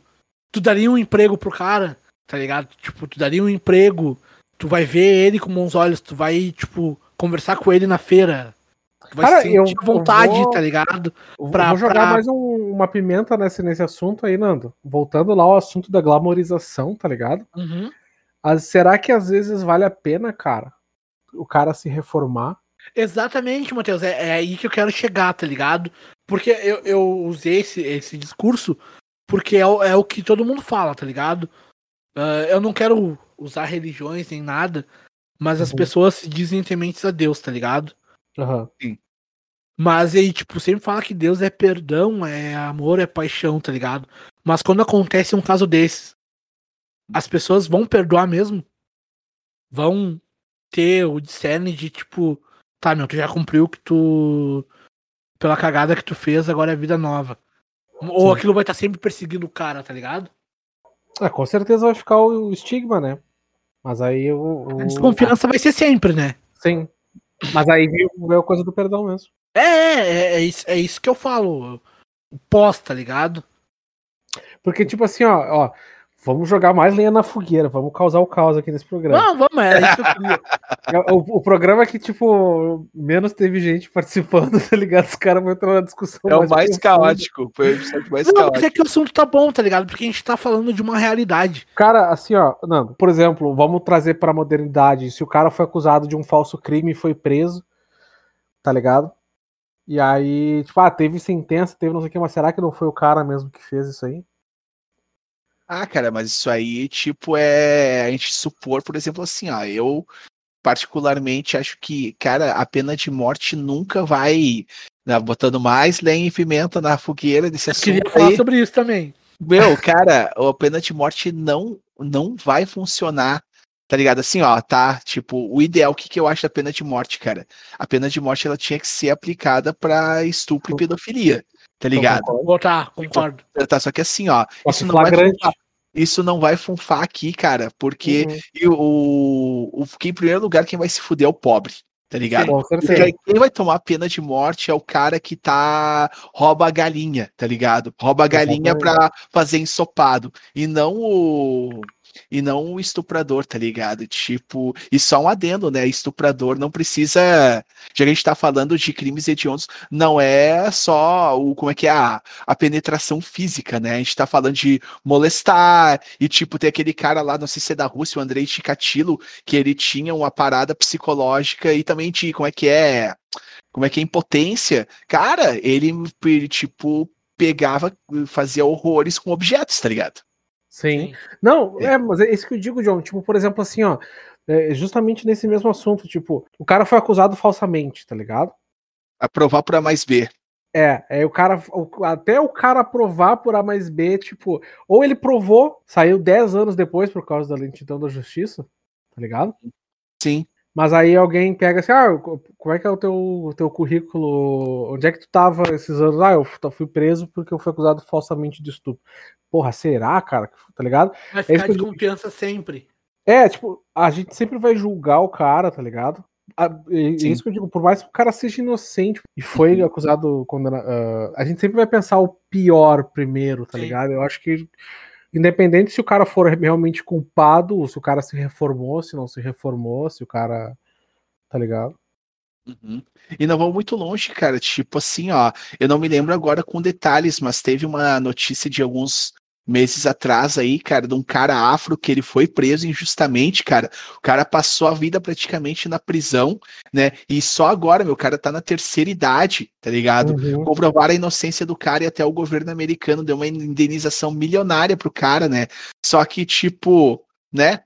tu daria um emprego pro cara, tá ligado? Tipo, tu daria um emprego, tu vai ver ele com bons olhos, tu vai, tipo, conversar com ele na feira. Tu vai Cara, sentir eu- à vontade, eu vou- tá ligado? Eu Pra- vou jogar pra- mais um- uma pimenta nesse, nesse assunto aí, Nando. Voltando lá ao assunto da glamorização, tá ligado? Uhum. As- será que às vezes vale a pena, cara, o cara se reformar? Exatamente, Matheus. É, é aí que eu quero chegar, tá ligado? Porque eu, eu usei esse, esse discurso porque é, o- é o que todo mundo fala, tá ligado? Ah, eu não quero usar religiões nem nada, mas as Uhum. pessoas se dizem tementes a Deus, tá ligado? Aham. Mas aí, tipo, sempre fala que Deus é perdão, é amor, é paixão, tá ligado? Mas quando acontece um caso desses, as pessoas vão perdoar mesmo? Vão ter o discerne de, tipo, tá, meu, tu já cumpriu o que tu. pela cagada que tu fez, agora é vida nova. Ou Sim. aquilo vai estar sempre perseguindo o cara, tá ligado? É, com certeza vai ficar o estigma, né? Mas aí o. o- A desconfiança vai ser sempre, né? Sim. Mas aí veio, a coisa do perdão mesmo. É, é, é, isso, é isso que eu falo. O pós, tá ligado? Porque, tipo assim, ó, ó, vamos jogar mais lenha na fogueira, vamos causar o caos aqui nesse programa. Não, vamos, era isso que. O, o programa que, tipo, menos teve gente participando, tá ligado? Os caras vão entrar na discussão. É o mais caótico. Foi o mais Não, mas caótico. é que o assunto tá bom, tá ligado? Porque a gente tá falando de uma realidade. Cara, assim, ó, Nando, por exemplo, vamos trazer pra modernidade. Se o cara foi acusado de um falso crime e foi preso, tá ligado? E aí, tipo, ah, teve sentença, teve não sei o que, mas será que não foi o cara mesmo que fez isso aí? Ah, cara, mas isso aí, tipo, é a gente supor, por exemplo, assim, ó, eu particularmente acho que, cara, a pena de morte nunca vai, né, botando mais lenha e pimenta na fogueira desse Eu assunto queria falar aí. sobre isso também. Meu, cara, a pena de morte não não vai funcionar, tá ligado? Assim, ó, tá, tipo, o ideal, o que que eu acho da pena de morte, cara? A pena de morte, ela tinha que ser aplicada pra estupro e pedofilia, tá ligado? Então, concordo. Vou tá, concordo. Tá, só que assim, ó, isso não vai funfar, isso não vai funfar aqui, cara, porque Uhum. e o, o em primeiro lugar quem vai se fuder é o pobre, tá ligado? Aí quem vai tomar pena de morte é o cara que tá rouba a galinha, tá ligado? Rouba a galinha pra fazer ensopado e não o e não o estuprador, tá ligado? Tipo, e só um adendo, né? Estuprador não precisa, já que a gente tá falando de crimes hediondos, não é só o como é que é a, a penetração física, né? A gente tá falando de molestar e tipo tem aquele cara lá, não sei se é da Rússia, o Andrei Chikatilo, que ele tinha uma parada psicológica e também de como é que é, como é que é impotência. Cara, ele, ele tipo pegava, fazia horrores com objetos, tá ligado? Sim. Não, É. é, mas é isso que eu digo, John. Tipo, por exemplo, assim, ó, é justamente nesse mesmo assunto, tipo, o cara foi acusado falsamente, tá ligado? Aprovar por A mais B. É, é o cara, o- até o cara provar por A mais B, tipo, ou ele provou, saiu 10 anos depois por causa da lentidão da justiça, tá ligado? Sim. Mas aí alguém pega assim, ah, co- como é que é o teu, o teu currículo? Onde é que tu tava esses anos? Ah, eu f- fui preso porque eu fui acusado falsamente de estupro. Porra, será, cara? Tá ligado? Vai isso ficar eu de confiança sempre. É, tipo, a gente sempre vai julgar o cara, tá ligado? A, e- Sim. isso que eu digo, por mais que o cara seja inocente e foi Uhum. acusado, condena, ah, a gente sempre vai pensar o pior primeiro, tá Sim. ligado? Eu acho que, independente se o cara for realmente culpado, se o cara se reformou, se não se reformou, se o cara. Tá ligado? Uhum. E não vão muito longe, cara. Tipo assim, ó. Eu não me lembro agora com detalhes, mas teve uma notícia de alguns meses atrás aí, cara, de um cara afro que ele foi preso injustamente, cara. O cara passou a vida praticamente na prisão, né? E só agora, meu cara tá na terceira idade, tá ligado? Uhum. comprovar a inocência do cara e até o governo americano deu uma indenização milionária pro cara, né? Só que, tipo, né?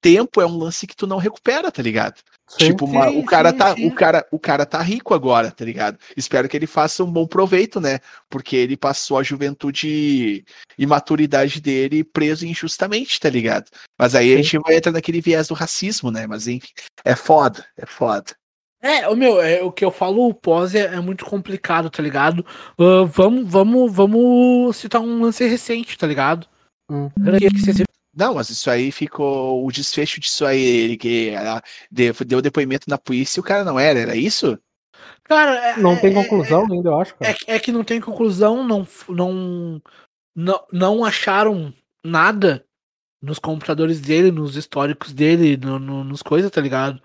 Tempo é um lance que tu não recupera, tá ligado? Sim. Tipo, uma- Sim, o cara sim, tá, sim. o cara, o cara tá rico agora, tá ligado? Espero que ele faça um bom proveito, né? Porque ele passou a juventude e maturidade dele preso injustamente, tá ligado? Mas aí a gente vai entrar naquele viés do racismo, né? Mas enfim, é foda, é foda. É, o meu, é, o que eu falo, o pós é, é muito complicado, tá ligado? Ah, vamos, vamos, vamos citar um lance recente, tá ligado? Hum. Que- que Não, mas isso aí ficou. O desfecho disso aí, ele que ah, deu, deu depoimento na polícia e o cara não era, era isso? Cara, é- Não tem é- conclusão ainda, eu acho, É, cara. é que não tem conclusão, não, não, não, não acharam nada nos computadores dele, nos históricos dele, no, no- nos coisas, tá ligado?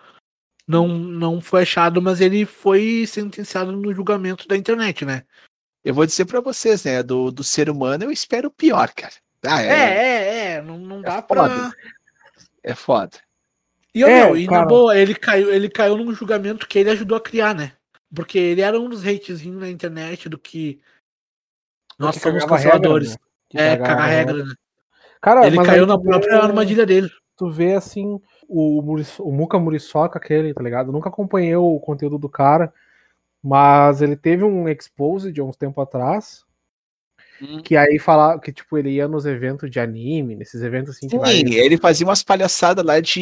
Não, não foi achado, mas ele foi sentenciado no julgamento da internet, né? Eu vou dizer pra vocês, né? Do, do ser humano eu espero o pior, cara. Ah, É, é, é, é, não, não dá foda. pra. é foda. E, É, meu, e na boa, ele caiu, ele caiu num julgamento que ele ajudou a criar, né? Porque ele era um dos hatezinhos na internet do que nós Que somos cagava regra, canceladores. né? Que É, cagar regra, né? Cara, Ele caiu na própria vê- armadilha dele. Tu vê assim, o, Muriç- o Muca Muriçoca, aquele, tá ligado? Eu nunca acompanhei o conteúdo do cara, mas ele teve um expose de uns tempo atrás. Hum. Que aí falava que, tipo, ele ia nos eventos de anime, nesses eventos assim que vai. Sim, ele fazia umas palhaçadas lá de,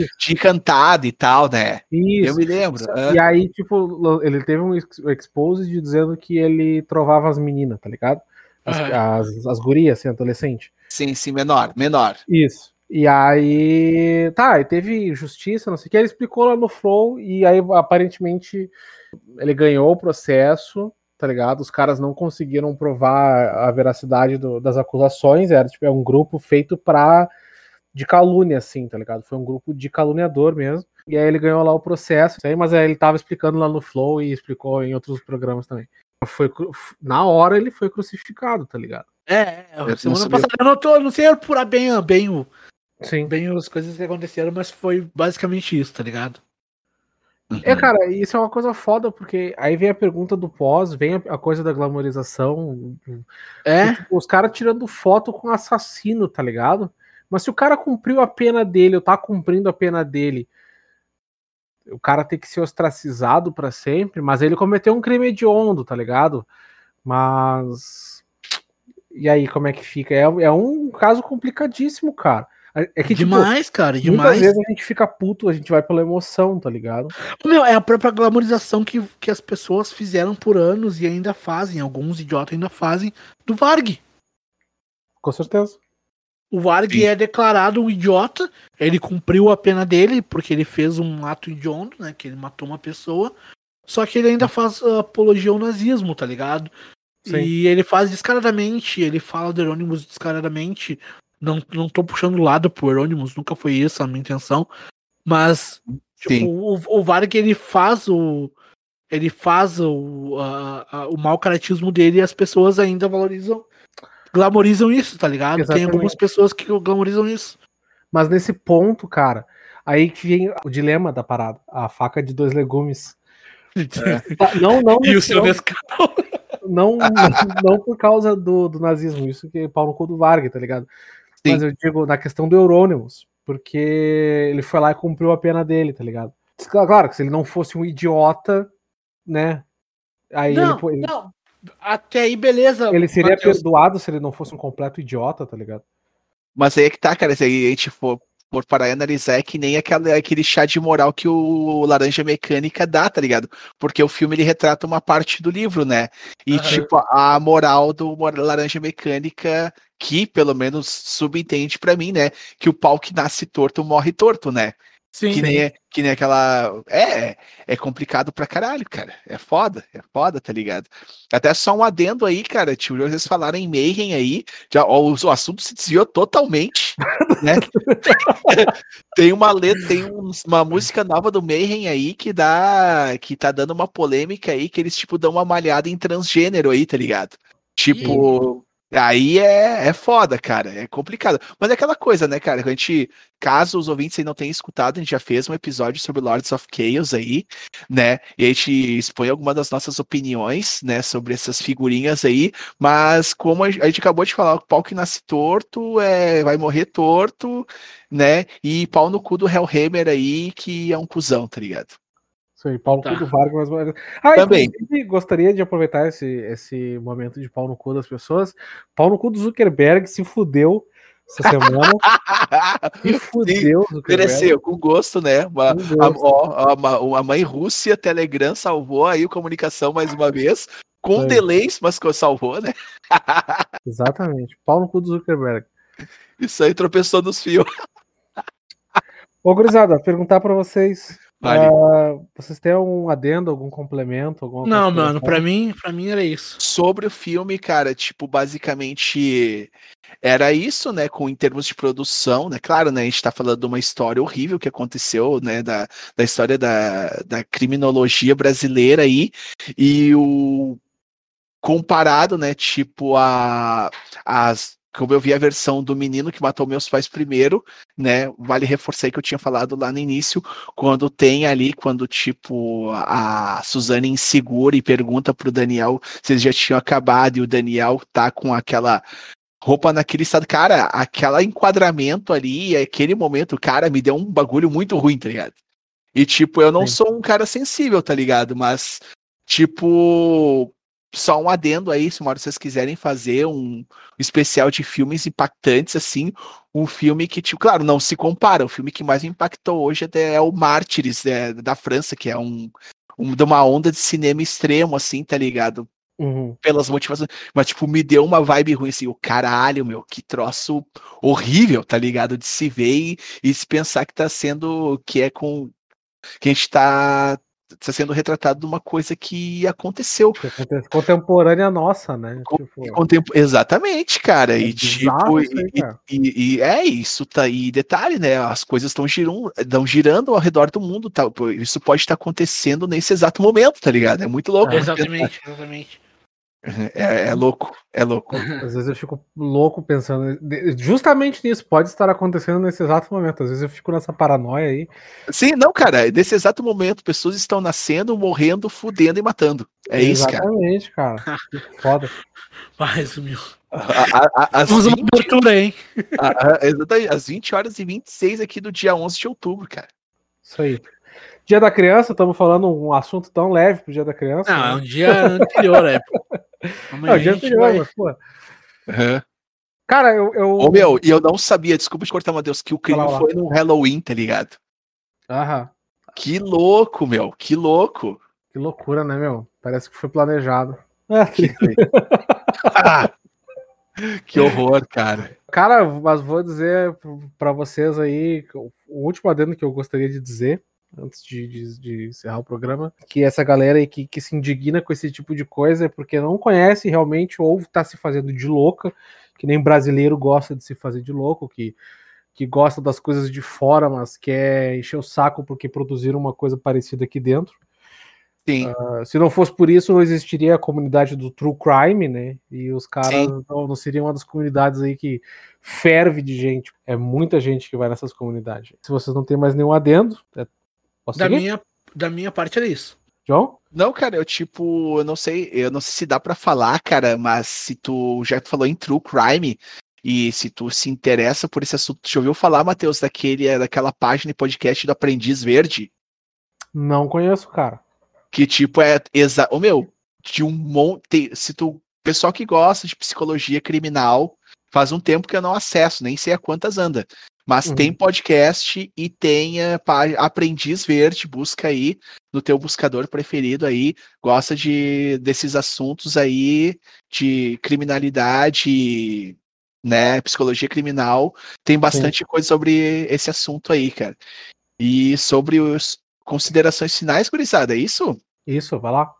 Isso, de cantada e tal, né? Eu isso. me lembro. E ah. aí, tipo, ele teve um ex- expose dizendo que ele trovava as meninas, tá ligado? As, Aham. as, as gurias, assim, adolescente. Sim, sim, menor, menor. Isso. E aí, tá, e teve justiça, não sei o que, ele explicou lá no Flow, e aí aparentemente ele ganhou o processo, tá ligado? Os caras não conseguiram provar a veracidade do- das acusações, era tipo, é um grupo feito pra. de calúnia, assim, tá ligado? Foi um grupo de caluniador mesmo. E aí ele ganhou lá o processo, isso aí, mas aí ele tava explicando lá no Flow e explicou em outros programas também. Foi, na hora ele foi crucificado, tá ligado? É, é, não semana passada. Eu não, tô, não sei apurar bem, bem, o- Sim. bem as coisas que aconteceram, mas foi basicamente isso, tá ligado? É, cara, isso é uma coisa foda, porque aí vem a pergunta do pós, vem a coisa da glamorização. É, tipo, os caras tirando foto com assassino, tá ligado? Mas se o cara cumpriu a pena dele, ou tá cumprindo a pena dele, o cara tem que ser ostracizado pra sempre, mas ele cometeu um crime hediondo, tá ligado? Mas. E aí, como é que fica? É, é um caso complicadíssimo, cara. É que, tipo, demais, cara, muitas demais. vezes a gente fica puto, a gente vai pela emoção, tá ligado? Meu, é a própria glamorização que, que as pessoas fizeram por anos e ainda fazem, alguns idiotas ainda fazem, do Varg. Com certeza. O Varg Sim. é declarado um idiota, ele cumpriu a pena dele, porque ele fez um ato hediondo, né, que ele matou uma pessoa, só que ele ainda faz apologia ao nazismo, tá ligado? Sim. E ele faz descaradamente, ele fala do Euronymous descaradamente, não, não tô puxando lado pro Euronymous, nunca foi isso a minha intenção, mas tipo, o, o Varg ele faz o ele faz o, a- a- o mau caratismo dele e as pessoas ainda valorizam, glamorizam isso, tá ligado? Tem Exatamente. algumas pessoas que glamorizam isso. Mas nesse ponto, cara, aí que vem o dilema da parada, a faca de dois legumes. Tá, Não, não, E o seu não, Nescau. não, não, não por causa do, do nazismo, isso que é pau no cu do Varg, tá ligado? Sim. Mas eu digo na questão do Euronymous, porque ele foi lá e cumpriu a pena dele, tá ligado? Claro que se ele não fosse um idiota, né? Aí Não, ele, ele, não. Até aí, beleza. ele seria Matheus. perdoado se ele não fosse um completo idiota, tá ligado? Mas aí é que tá, cara. Se a gente for, for parar e analisar, é que nem aquela, aquele chá de moral que o Laranja Mecânica dá, tá ligado? Porque o filme ele retrata uma parte do livro, né? E, Aham. tipo, a moral do Laranja Mecânica, que pelo menos subentende pra mim, né? Que o pau que nasce torto morre torto, né? Sim, Que nem, que nem aquela. É, é complicado pra caralho, cara. É foda, é foda, tá ligado? Até só um adendo aí, cara. Tio, vocês falaram em Mayhem aí. Já, ó, o, o assunto se desviou totalmente, né? tem uma letra, tem um- uma música nova do Mayhem aí que dá. que tá dando uma polêmica aí, que eles, tipo, dão uma malhada em transgênero aí, tá ligado? Tipo. Aí é, é foda, cara. É complicado. Mas é aquela coisa, né, cara? A gente, caso os ouvintes aí não tenham escutado, a gente já fez um episódio sobre Lords of Chaos aí, né? E a gente expõe algumas das nossas opiniões, né, sobre essas figurinhas aí. Mas como a gente acabou de falar, o pau que nasce torto é, vai morrer torto, né? E pau no cu do Hellhammer aí, que é um cuzão, tá ligado? Isso aí, pau no Tá. cu do Vargas vez. Ah, Também. inclusive, gostaria de aproveitar esse, esse momento de pau no cu das pessoas. Pau no cu do Zuckerberg se fudeu essa semana. Se fudeu. Mereceu, com gosto, né? Uma- Com a, gosto. ó, a ma- a mãe Rússia, Telegram salvou aí a comunicação mais uma vez, com Aí. delays, mas que salvou, né? Exatamente. Pau no cu do Zuckerberg. Isso aí tropeçou nos fios. Ô, gurizada, perguntar pra vocês. Vale. ah, vocês têm algum adendo, algum complemento? Alguma Não, mano, pra mim, pra mim era isso. Sobre o filme, cara, tipo, basicamente era isso, né, com em termos de produção, né, claro, né, a gente tá falando de uma história horrível que aconteceu, né, da, da história da, da criminologia brasileira aí, e o comparado, né, tipo, a, as, como eu vi a versão do menino que matou meus pais primeiro, né, vale reforçar que eu tinha falado lá no início, quando tem ali, quando, tipo, a Suzane insegura e pergunta pro Daniel se eles já tinham acabado e o Daniel tá com aquela roupa naquele estado. Cara, aquele enquadramento ali, aquele momento, cara, me deu um bagulho muito ruim, tá ligado? E, tipo, eu não Sim. sou um cara sensível, tá ligado? Mas, tipo, só um adendo aí, se uma vocês quiserem fazer um especial de filmes impactantes, assim, um filme que, tipo, claro, não se compara. O filme que mais me impactou hoje até é o Mártires, é, da França, que é um, um, de uma onda de cinema extremo, assim, tá ligado? Uhum. Pelas motivações. Mas, tipo, me deu uma vibe ruim, assim, o caralho, meu, que troço horrível, tá ligado? De se ver e, e se pensar que tá sendo. que é com. que a gente tá está sendo retratado de uma coisa que aconteceu. Contemporânea nossa, né? Tipo... Contempo... Exatamente, cara. É e tipo, aí, cara. E, e, e, é isso, tá. E detalhe, né? As coisas estão girando, girando ao redor do mundo, tá? Isso pode estar acontecendo nesse exato momento, tá ligado? É muito louco. É, exatamente, exatamente. É, é, louco, é louco. Às vezes eu fico louco pensando, justamente nisso, pode estar acontecendo nesse exato momento. Às vezes eu fico nessa paranoia aí. Sim, não, cara, nesse exato momento, pessoas estão nascendo, morrendo, fudendo e matando. É isso, cara. Exatamente, cara. Foda. Mais mil. Vamos uma abertura, hein? exatamente, às 20 horas e 26 aqui do dia 11 de outubro, cara. Isso aí. Dia da criança, estamos falando um assunto tão leve pro dia da criança. Não, né? é um dia anterior, é. Amanhã não, dia anterior, vai... mas, pô. Uhum. Cara, eu. eu... Ô, meu, e eu não sabia, desculpa te cortar, Matheus, que o crime foi no Halloween, tá ligado? Aham. Que louco, meu, que louco. Que loucura, né, meu? Parece que foi planejado. Ah, que... ah, que horror, cara. Cara, mas vou dizer para vocês aí, o último adendo que eu gostaria de dizer antes de, de, de, encerrar o programa, que essa galera aí que, que se indigna com esse tipo de coisa é porque não conhece realmente ou está se fazendo de louca, que nem brasileiro gosta de se fazer de louco, que, que gosta das coisas de fora, mas quer encher o saco porque produziram uma coisa parecida aqui dentro. Sim. Uh, se não fosse por isso, não existiria a comunidade do True Crime, né? E os caras não, não, seriam uma das comunidades aí que ferve de gente. É muita gente que vai nessas comunidades. Se vocês não têm mais nenhum adendo, é Posso da minha, da minha parte era isso. João? Não, cara, eu tipo, eu não sei, eu não sei se dá para falar, cara, mas se tu já falou em True Crime e se tu se interessa por esse assunto, já ouviu falar, Matheus, daquele, daquela página e podcast do Aprendiz Verde? Não conheço, cara. Que tipo é exa, o meu, de um monte, se tu, pessoal que gosta de psicologia criminal, faz um tempo que eu não acesso, nem sei a quantas anda. Mas uhum. tem podcast e tem Aprendiz Verde, busca aí no teu buscador preferido aí, gosta de desses assuntos aí de criminalidade, né, psicologia criminal, tem bastante Sim. coisa sobre esse assunto aí, cara. E sobre os considerações finais, gurizada, é isso? Isso, vai lá.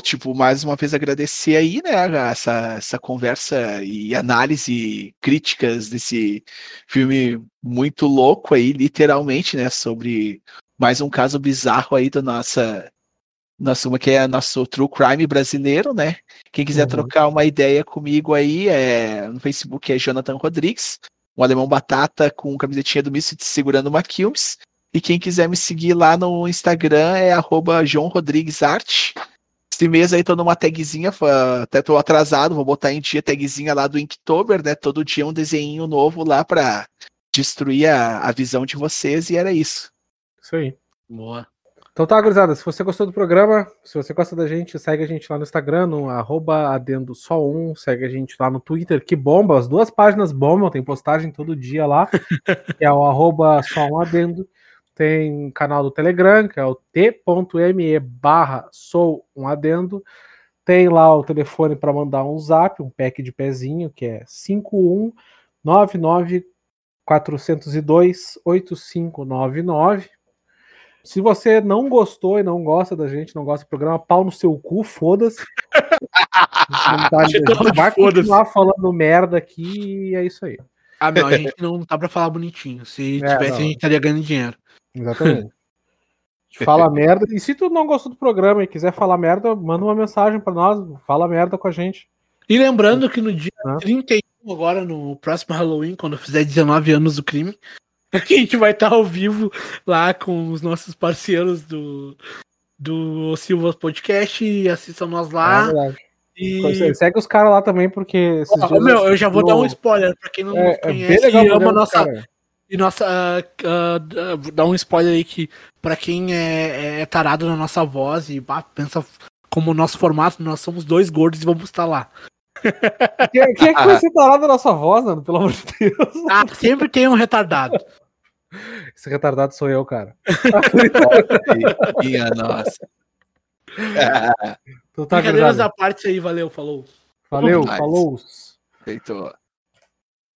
Tipo, mais uma vez agradecer aí, né, essa, essa conversa e análise críticas desse filme muito louco aí, literalmente, né, sobre mais um caso bizarro aí da nossa, nossa uma que é nosso true crime brasileiro, né? Quem quiser uhum. trocar uma ideia comigo aí, é, no Facebook é Jonathan Rodrigues, um alemão batata com camisetinha do Misfits segurando uma Kilmes. E quem quiser me seguir lá no Instagram é arroba João Rodrigues Arte. Esse mês aí tô numa tagzinha, até tô atrasado, vou botar em dia tagzinha lá do Inktober, né? Todo dia um desenho novo lá pra destruir a, a visão de vocês e era isso. Isso aí. Boa. Então tá, gurizada, se você gostou do programa, se você gosta da gente, segue a gente lá no Instagram, no arroba adendo só um, segue a gente lá no Twitter, que bomba, as duas páginas bombam, tem postagem todo dia lá, que é o arroba só um adendo tem canal do Telegram, que é o t.me barra sou um adendo. Tem lá o telefone para mandar um zap, um pack de pezinho, que é 5199 402 8599. Se você não gostou e não gosta da gente, não gosta do programa, pau no seu cu, foda-se. vai continuar falando merda aqui e é isso aí. Ah, não, a gente não tá pra falar bonitinho. Se é, tivesse, não. a gente estaria ganhando dinheiro. Exatamente. Fala merda. E se tu não gostou do programa e quiser falar merda, manda uma mensagem para nós. Fala merda com a gente. E lembrando que no dia ah. 31, agora no próximo Halloween, quando eu fizer 19 anos do crime, a gente vai estar ao vivo lá com os nossos parceiros do, do Silva Podcast e assistam nós lá. É E... Segue os caras lá também, porque. esses Ó, dias meu, eu já vou no- dar um spoiler pra quem não É, nos é conhece legal e ama programa, nossa, cara. E nossa. ah, ah, vou dar um spoiler aí que, pra quem é, é tarado na nossa voz e bah, pensa como o nosso formato, nós somos dois gordos e vamos estar lá. Quem, quem é que vai ser tarado na nossa voz, Nando? Pelo amor de Deus. Ah, sempre tem um retardado. Esse retardado sou eu, cara. Minha nossa. Tu tá Brincadeiras à parte aí, valeu, falou. Valeu, Nice. falou. Feito.